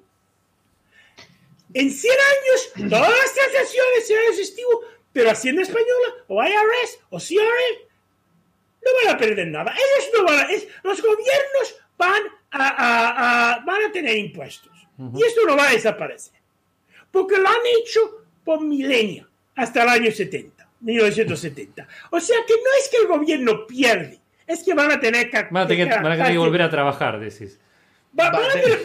En 100 años, todas las transacciones eran efectivo, pero Hacienda Española, o IRS, o CRA, no van a perder nada. Ellos no van a, los gobiernos van a, van a tener impuestos. Y esto no va a desaparecer. Porque lo han hecho por milenios, hasta el año 70, 1970. O sea que no es que el gobierno pierde, es que van a tener que... Van a tener, que, volver a trabajar, decís. Va, a volver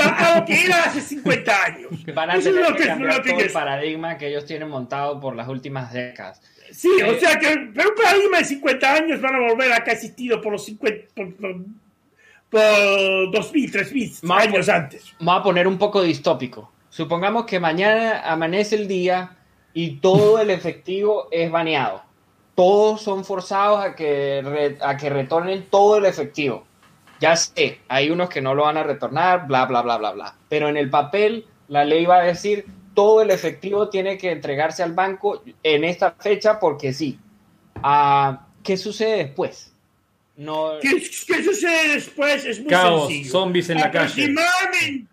a lo que era hace 50 años. Van a tener que, cambiar todo el paradigma que ellos tienen montado por las últimas décadas. Sí, o eh, sea que pero un paradigma de 50 años van a volver a que ha existido por los 50, por, por, 2000, 3000 años antes. Vamos a poner un poco distópico. Supongamos que mañana amanece el día y todo el efectivo es baneado. Todos son forzados a que, a que retornen todo el efectivo. Ya sé, hay unos que no lo van a retornar, bla, bla, bla, bla, bla. Pero en el papel la ley va a decir todo el efectivo tiene que entregarse al banco en esta fecha porque sí. Ah, ¿Qué sucede después? No... ¿Qué, sucede después? Es muy Caos, sencillo. zombies en la calle.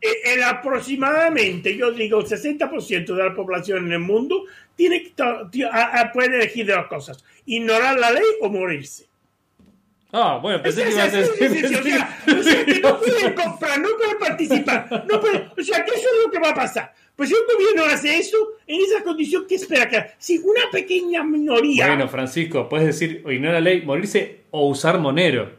El aproximadamente, yo digo, 60% de la población en el mundo tiene, puede elegir de dos cosas. Ignorar la ley o morirse. Ah, bueno, pensé que iba a ser. O sea, que no pueden comprar, no pueden participar. No pueden, o sea, eso es lo que va a pasar. Pues si un gobierno hace eso, en esa condición, ¿qué espera que Si una pequeña minoría. Bueno, Francisco, puedes decir, o ignorar la ley, morirse o usar monero.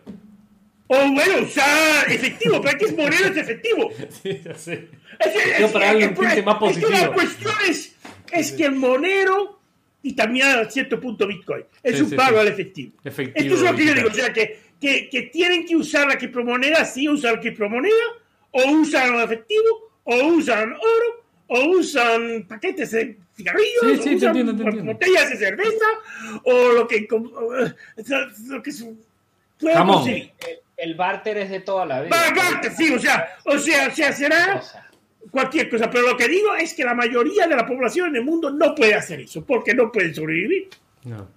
O bueno, usar efectivo, pero que es monero es efectivo. Sí, ya sé. Es, para darle un tinte más positivo. la cuestión es, es que el monero y también a cierto punto Bitcoin. Es un pago al efectivo. efectivo. Esto es lo que yo digo, o sea, que, que, que tienen que usar la criptomoneda, sí, usar la criptomoneda, o usan efectivo, o usan oro, o usan paquetes de cigarrillos, o usan botellas de cerveza, o lo que, lo que puede El, barter es de toda la vida. Barter, sí, o sea, o sea, o sea será cualquier cosa. Pero lo que digo es que la mayoría de la población en el mundo no puede hacer eso, porque no puede sobrevivir. No.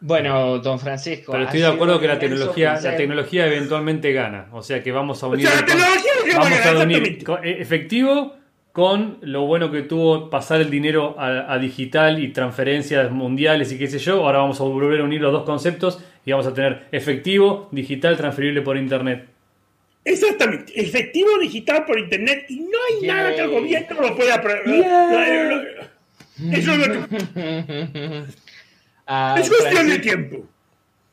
Bueno, don Francisco. Pero estoy de acuerdo que la tecnología, la tecnología eventualmente gana. O sea que vamos a unir. vamos a unir e, efectivo con lo bueno que tuvo pasar el dinero a, a, digital y transferencias mundiales y qué sé yo. Ahora vamos a volver a unir los dos conceptos y vamos a tener efectivo, digital, transferible por internet. Exactamente, efectivo digital por internet y no hay nada que el gobierno lo pueda... Eso es lo que... Ah, es cuestión de tiempo.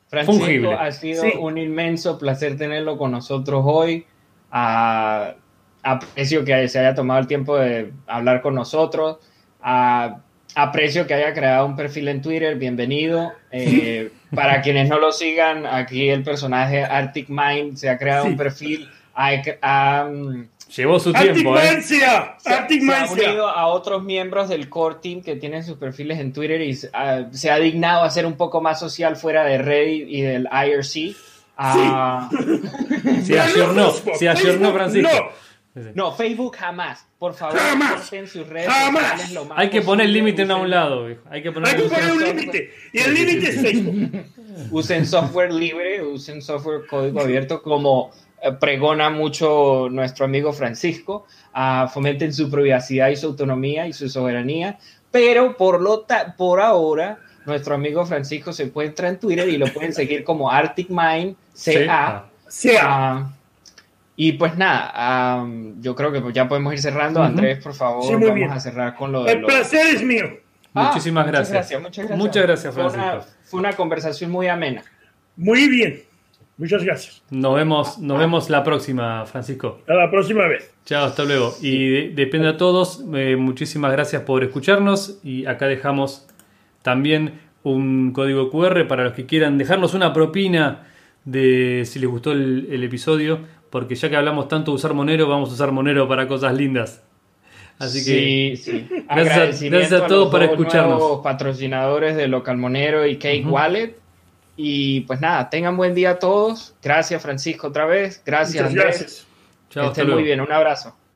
Francisco, ha sido un inmenso placer tenerlo con nosotros hoy. Ah, aprecio que se haya tomado el tiempo de hablar con nosotros. Aprecio que haya creado un perfil en Twitter. Bienvenido. Eh, para quienes no lo sigan, aquí el personaje Arctic Mind se ha creado un perfil. Llevó su tiempo, ¿eh? Se, ha unido a otros miembros del core team que tienen sus perfiles en Twitter y se ha dignado a ser un poco más social fuera de Reddit y del IRC. Ah, se ayornó, se ayornó Francisco. No. Facebook jamás. Por favor, jamás. sus redes jamás. Hay que poner el límite en un lado. Hay que poner, un límite. Y el límite es Facebook. Usen software libre, usen software código abierto como eh, pregona mucho nuestro amigo Francisco. Uh, fomenten su privacidad y su autonomía y su soberanía. Pero por, lo por ahora, nuestro amigo Francisco se encuentra en Twitter y lo pueden seguir como Arctic Mind CA. CA. Y pues nada, yo creo que ya podemos ir cerrando. Andrés, por favor, vamos a cerrar con lo de. El placer es mío. Ah, Muchísimas gracias. Muchas gracias, muchas gracias. Francisco. Fue una, conversación muy amena. Muy bien. Muchas gracias. Nos vemos, nos vemos la próxima, Francisco. A la próxima vez. Chao, hasta luego. Y depende a todos. Eh, muchísimas gracias por escucharnos. Y acá dejamos también un código QR para los que quieran dejarnos una propina de si les gustó el episodio porque ya que hablamos tanto de usar Monero, vamos a usar Monero para cosas lindas. Así que sí. Gracias, a, todos por escucharnos. patrocinadores de Local Monero y Cake Wallet. Y pues nada, tengan buen día a todos. Gracias Francisco otra vez. Gracias. gracias. Chao, que estén muy bien. Un abrazo.